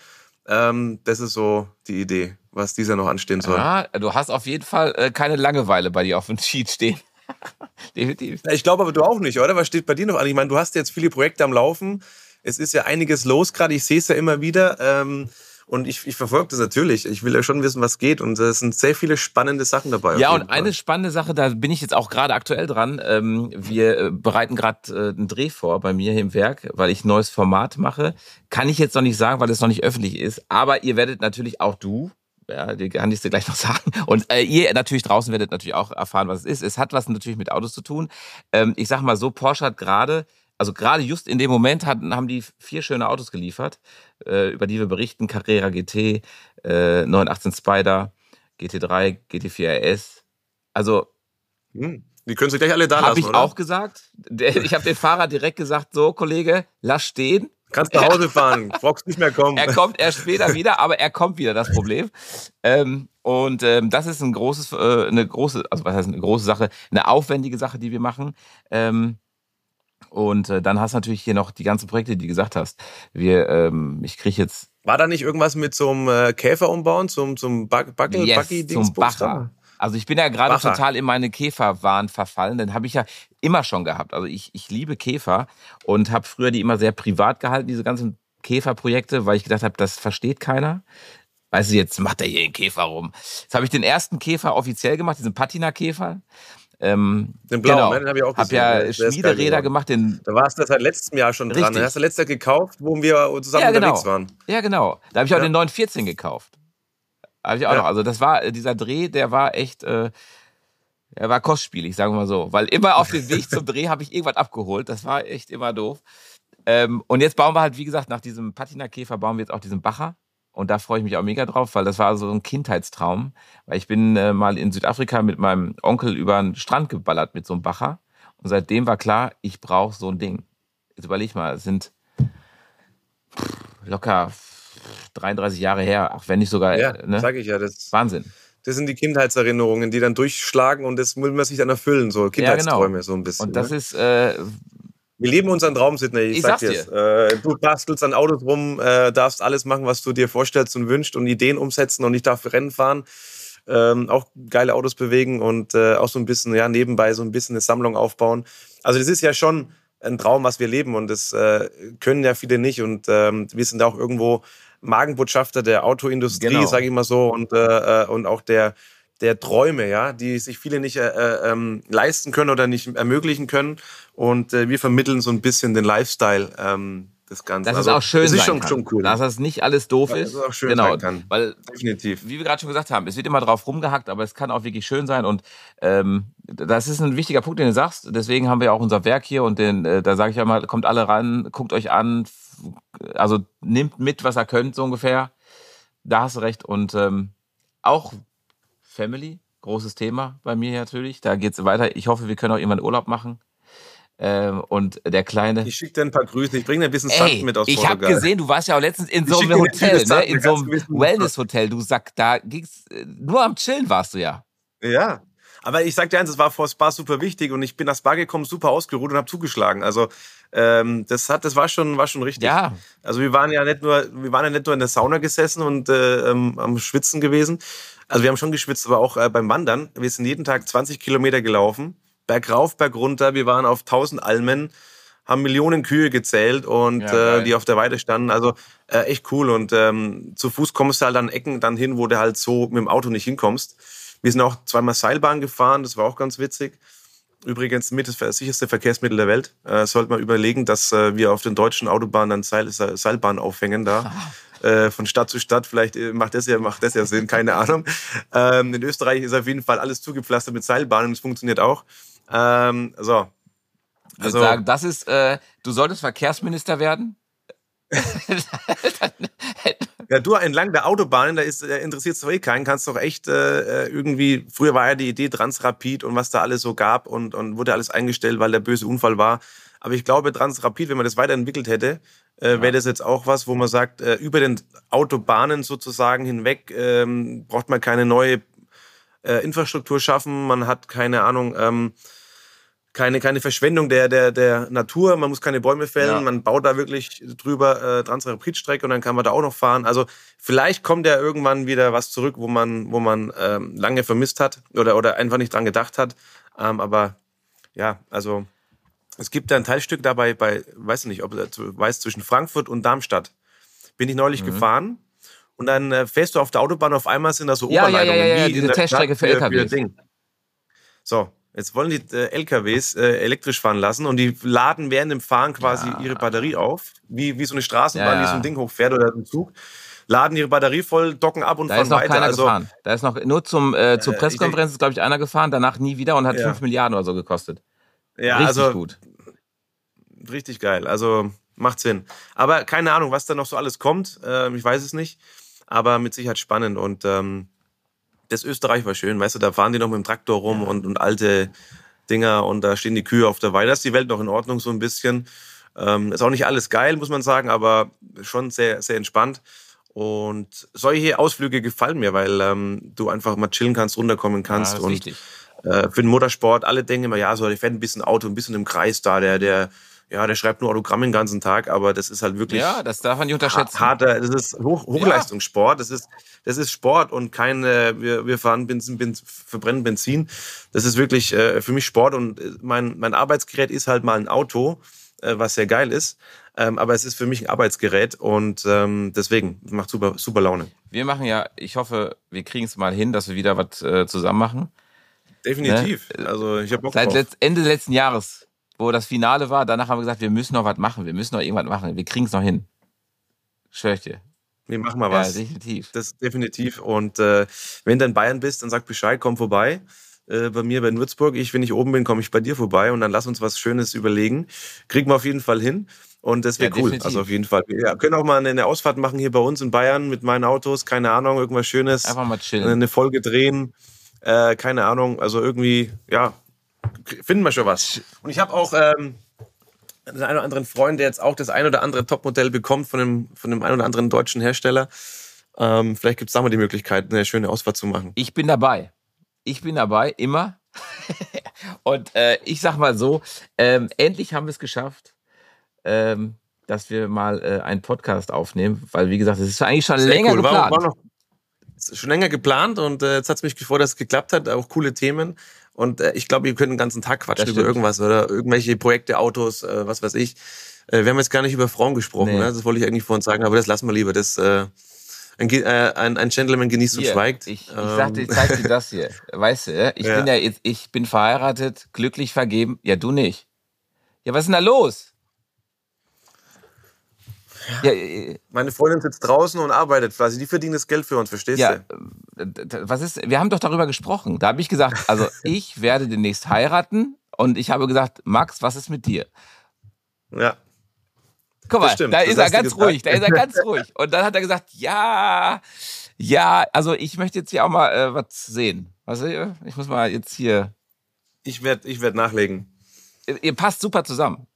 ähm, das ist so die Idee, was dieser noch anstehen soll. Ja, du hast auf jeden Fall äh, keine Langeweile bei dir auf dem Sheet stehen. Definitiv. Ich glaube aber du auch nicht, oder? Was steht bei dir noch an? Ich meine, du hast jetzt viele Projekte am Laufen. Es ist ja einiges los gerade. Ich sehe es ja immer wieder. Ähm, und ich, ich verfolge das natürlich. Ich will ja schon wissen, was geht. Und es sind sehr viele spannende Sachen dabei. Ja, und Fall. eine spannende Sache, da bin ich jetzt auch gerade aktuell dran. Ähm, wir äh, bereiten gerade äh, einen Dreh vor bei mir hier im Werk, weil ich ein neues Format mache. Kann ich jetzt noch nicht sagen, weil es noch nicht öffentlich ist. Aber ihr werdet natürlich auch du, ja, die kann ich dir gleich noch sagen. Und äh, ihr natürlich draußen werdet natürlich auch erfahren, was es ist. Es hat was natürlich mit Autos zu tun. Ähm, ich sag mal so, Porsche hat gerade also gerade just in dem Moment hatten, haben die vier schöne Autos geliefert, äh, über die wir berichten. Carrera GT, äh, 918 Spider, GT3, GT4 RS. Also. Hm, die können Sie gleich alle da lassen, Habe ich oder? auch gesagt. Ich habe dem Fahrer direkt gesagt, so Kollege, lass stehen. Kannst nach Hause fahren, brauchst nicht mehr kommen. Er kommt erst später wieder, aber er kommt wieder, das Problem. Ähm, und ähm, das ist ein großes, äh, eine große, also was heißt eine große Sache, eine aufwendige Sache, die wir machen. Ähm, und äh, dann hast du natürlich hier noch die ganzen Projekte, die du gesagt hast. Wir, ähm, ich kriege jetzt. War da nicht irgendwas mit so einem äh, Käfer umbauen, zum, zum Bug, Buckel, yes, Buggy zum Bacher. Also ich bin ja gerade total in meine Käferwahn verfallen. Den habe ich ja immer schon gehabt. Also ich, ich liebe Käfer und habe früher die immer sehr privat gehalten, diese ganzen Käferprojekte, weil ich gedacht habe, das versteht keiner. Weißt du, jetzt macht er hier einen Käfer rum. Jetzt habe ich den ersten Käfer offiziell gemacht, diesen Patina-Käfer. Ähm, den blauen, genau. ne? den habe ich auch gesehen. Hab ja Schmiederräder gemacht. Den da warst du seit letztem Jahr schon Richtig. dran. Den hast du letztes Jahr gekauft, wo wir zusammen ja, genau. unterwegs waren. Ja, genau. Da habe ich auch ja. den 914 gekauft. Habe ich auch ja. noch. Also das war, dieser Dreh, der war echt, äh, er war kostspielig, sagen wir mal so. Weil immer auf dem Weg zum Dreh habe ich irgendwas abgeholt. Das war echt immer doof. Ähm, und jetzt bauen wir halt, wie gesagt, nach diesem Patina-Käfer bauen wir jetzt auch diesen Bacher. Und da freue ich mich auch mega drauf, weil das war so ein Kindheitstraum. Weil ich bin äh, mal in Südafrika mit meinem Onkel über den Strand geballert mit so einem Bacher. Und seitdem war klar, ich brauche so ein Ding. Jetzt überleg mal, es sind locker 33 Jahre her, auch wenn nicht sogar. Ja, ne? sag ich ja. Das Wahnsinn. Das sind die Kindheitserinnerungen, die dann durchschlagen und das will man sich dann erfüllen, so Kindheitsträume ja, genau. so ein bisschen. Und das ne? ist, äh, wir leben unseren Traum, Sidney. Ich, ich sag dir. Äh, du bastelst an Autos rum, äh, darfst alles machen, was du dir vorstellst und wünschst und Ideen umsetzen und ich darf Rennen fahren. Ähm, auch geile Autos bewegen und äh, auch so ein bisschen, ja, nebenbei so ein bisschen eine Sammlung aufbauen. Also das ist ja schon ein Traum, was wir leben und das äh, können ja viele nicht und ähm, wir sind auch irgendwo Magenbotschafter der Autoindustrie, genau. sage ich mal so, und, äh, äh, und auch der, der Träume, ja, die sich viele nicht äh, äh, ähm, leisten können oder nicht ermöglichen können. Und äh, wir vermitteln so ein bisschen den Lifestyle. Ähm, das Ganze. Dass also, es auch schön das ist schon, schon cool. Dass das nicht alles doof ist. Dass es auch schön genau, sein kann. Weil, Definitiv. Wie wir gerade schon gesagt haben, es wird immer drauf rumgehackt, aber es kann auch wirklich schön sein. Und ähm, das ist ein wichtiger Punkt, den du sagst. Deswegen haben wir auch unser Werk hier und den, äh, da sage ich einmal, kommt alle ran, guckt euch an, also nehmt mit, was ihr könnt, so ungefähr. Da hast du recht. Und ähm, auch Family, großes Thema bei mir natürlich. Da geht es weiter. Ich hoffe, wir können auch irgendwann Urlaub machen. Ähm, und der Kleine. Ich schicke dir ein paar Grüße. Ich bringe dir ein bisschen Sand mit aus Ich habe gesehen, du warst ja auch letztens in so einem Hotel, ne? in so einem Wellness-Hotel. Du sagst, da ging's, äh, nur am Chillen warst du ja. Ja. Aber ich sag dir eins, es war vor Spa super wichtig und ich bin nach Spa gekommen, super ausgeruht und habe zugeschlagen. Also ähm, das hat, das war schon, war schon richtig. Ja. Also wir waren ja nicht nur, wir waren ja nicht nur in der Sauna gesessen und äh, ähm, am Schwitzen gewesen, also wir haben schon geschwitzt, aber auch äh, beim Wandern. Wir sind jeden Tag 20 Kilometer gelaufen, bergauf, bergunter. Wir waren auf 1000 Almen, haben Millionen Kühe gezählt und ja, äh, die auf der Weide standen. Also äh, echt cool. Und ähm, zu Fuß kommst du halt an Ecken dann hin, wo du halt so mit dem Auto nicht hinkommst. Wir sind auch zweimal Seilbahn gefahren, das war auch ganz witzig. Übrigens mit das sicherste Verkehrsmittel der Welt. Äh, sollte man überlegen, dass äh, wir auf den deutschen Autobahnen dann Seil, Seilbahn aufhängen da. äh, von Stadt zu Stadt. Vielleicht äh, macht das ja, macht das ja Sinn, keine Ahnung. Ähm, in Österreich ist auf jeden Fall alles zugepflastert mit Seilbahnen. Das funktioniert auch. Ähm, so. Ich also, sagen, das ist, äh, du solltest Verkehrsminister werden. Ja, du entlang der Autobahnen, da ist, äh, interessiert es doch eh keinen, kannst doch echt äh, äh, irgendwie, früher war ja die Idee Transrapid und was da alles so gab und, und wurde alles eingestellt, weil der böse Unfall war. Aber ich glaube, Transrapid, wenn man das weiterentwickelt hätte, äh, wäre das jetzt auch was, wo man sagt, äh, über den Autobahnen sozusagen hinweg ähm, braucht man keine neue äh, Infrastruktur schaffen, man hat keine Ahnung, ähm, keine, keine Verschwendung der, der, der Natur, man muss keine Bäume fällen, ja. man baut da wirklich drüber äh, Transrapid-Strecke und dann kann man da auch noch fahren. Also vielleicht kommt ja irgendwann wieder was zurück, wo man, wo man ähm, lange vermisst hat oder, oder einfach nicht dran gedacht hat. Ähm, aber ja, also es gibt da ein Teilstück dabei bei, weiß nicht, ob du weißt, zwischen Frankfurt und Darmstadt. Bin ich neulich mhm. gefahren und dann äh, fährst du auf der Autobahn, auf einmal sind da so ja, Oberleitungen. Ja, ja, ja, ja, diese Teststrecke für, LKWs. So, jetzt wollen die äh, LKWs äh, elektrisch fahren lassen und die laden während dem Fahren quasi ja. ihre Batterie auf, wie, wie so eine Straßenbahn, ja, die so ein Ding hochfährt oder ein Zug laden ihre Batterie voll, docken ab und da fahren ist noch weiter. Keiner also, gefahren. Da ist noch nur zum äh, zur Pressekonferenz ist glaube ich einer gefahren, danach nie wieder und hat ja. 5 Milliarden oder so gekostet. Ja, Richtig also gut richtig geil. Also macht Sinn. Aber keine Ahnung, was da noch so alles kommt. Ähm, ich weiß es nicht. Aber mit Sicherheit spannend. Und ähm, das Österreich war schön. Weißt du, da fahren die noch mit dem Traktor rum und, und alte Dinger und da stehen die Kühe auf der Weide. Da ist die Welt noch in Ordnung so ein bisschen. Ähm, ist auch nicht alles geil, muss man sagen, aber schon sehr, sehr entspannt. Und solche Ausflüge gefallen mir, weil ähm, du einfach mal chillen kannst, runterkommen kannst. Ja, und äh, für den Motorsport, alle denken immer, ja, so, ich fährt ein bisschen Auto, ein bisschen im Kreis da, der, der ja, der schreibt nur Autogramm den ganzen Tag, aber das ist halt wirklich. Ja, das darf man nicht unterschätzen. Harter, das ist Hoch, Hochleistungssport, das ist, das ist Sport und kein, äh, wir, wir fahren Benzin, Benzin, verbrennen Benzin. Das ist wirklich äh, für mich Sport und äh, mein, mein Arbeitsgerät ist halt mal ein Auto, äh, was sehr geil ist. Ähm, aber es ist für mich ein Arbeitsgerät und ähm, deswegen macht super, super Laune. Wir machen ja, ich hoffe, wir kriegen es mal hin, dass wir wieder was äh, zusammen machen. Definitiv. Ne? Also ich habe Bock Seit letzt, Ende letzten Jahres wo das Finale war, danach haben wir gesagt, wir müssen noch was machen, wir müssen noch irgendwas machen, wir kriegen es noch hin. Schwör ich dir. Wir machen mal was. Ja, definitiv. Das definitiv. Und äh, wenn du in Bayern bist, dann sag Bescheid, komm vorbei. Äh, bei mir bei Würzburg. Ich, wenn ich oben bin, komme ich bei dir vorbei und dann lass uns was Schönes überlegen. Kriegen wir auf jeden Fall hin. Und das wäre ja, cool. Definitiv. Also auf jeden Fall. Ja, können auch mal eine Ausfahrt machen hier bei uns in Bayern mit meinen Autos. Keine Ahnung, irgendwas Schönes. Einfach mal chillen. Eine Folge drehen. Äh, keine Ahnung. Also irgendwie, ja, finden wir schon was. Und ich habe auch ähm, den einen oder anderen Freund, der jetzt auch das ein oder andere Topmodell bekommt von dem, von dem einen oder anderen deutschen Hersteller. Ähm, vielleicht gibt es da mal die Möglichkeit, eine schöne Ausfahrt zu machen. Ich bin dabei. Ich bin dabei, immer. Und äh, ich sag mal so, ähm, endlich haben wir es geschafft, ähm, dass wir mal äh, einen Podcast aufnehmen, weil wie gesagt, es ist eigentlich schon Sehr länger cool. geplant. War, war noch schon länger geplant und äh, jetzt hat es mich gefreut, dass es geklappt hat, auch coole Themen. Und äh, ich glaube, wir können den ganzen Tag quatschen über irgendwas oder irgendwelche Projekte, Autos, äh, was weiß ich. Äh, wir haben jetzt gar nicht über Frauen gesprochen, nee. ne? das wollte ich eigentlich vorhin sagen, aber das lassen wir lieber. Das, äh, ein, äh, ein, ein Gentleman genießt und schweigt. Ich, ich ähm. sagte, ich zeig dir das hier. Weißt du, ich ja. bin ja jetzt, ich bin verheiratet, glücklich vergeben. Ja, du nicht. Ja, was ist denn da los? Ja, äh, äh, Meine Freundin sitzt draußen und arbeitet quasi. Die verdienen das Geld für uns, verstehst ja, du? Äh, was ist, wir haben doch darüber gesprochen. Da habe ich gesagt, also ich werde demnächst heiraten und ich habe gesagt, Max, was ist mit dir? Ja. Guck mal, da ist er ganz ruhig, da ist er ganz ruhig. Und dann hat er gesagt, ja, ja, also ich möchte jetzt hier auch mal äh, was sehen. Was, ich muss mal jetzt hier. Ich werde ich werd nachlegen. Ihr, ihr passt super zusammen.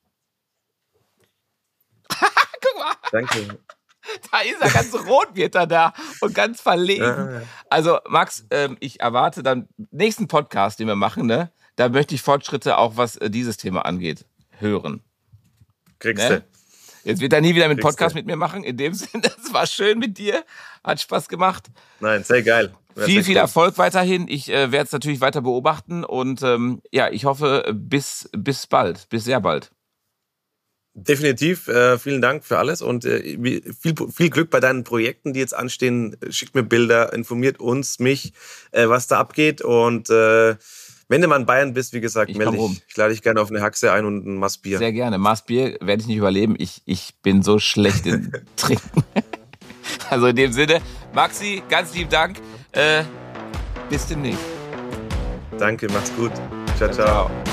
Danke. Da ist er ganz rot, wird er da und ganz verlegen. Also, Max, ähm, ich erwarte dann nächsten Podcast, den wir machen, ne? Da möchte ich Fortschritte auch, was äh, dieses Thema angeht, hören. Kriegst ne? du. Jetzt wird er nie wieder einen Podcast mit mir machen. In dem Sinne, es war schön mit dir. Hat Spaß gemacht. Nein, sehr geil. viel, viel Erfolg weiterhin. Ich äh, werde es natürlich weiter beobachten und ähm, ja, ich hoffe, bis, bis bald, bis sehr bald. Definitiv. Äh, vielen Dank für alles und äh, viel, viel Glück bei deinen Projekten, die jetzt anstehen. Schickt mir Bilder, informiert uns, mich, äh, was da abgeht. Und äh, wenn du mal in Bayern bist, wie gesagt, ich melde dich. Ich lade dich gerne auf eine Haxe ein und ein Maßbier. Sehr gerne. Maßbier werde ich nicht überleben. Ich, ich bin so schlecht im Trinken. also in dem Sinne, Maxi, ganz lieben Dank. Äh, bis demnächst. Danke, mach's gut. ciao. ciao. ciao.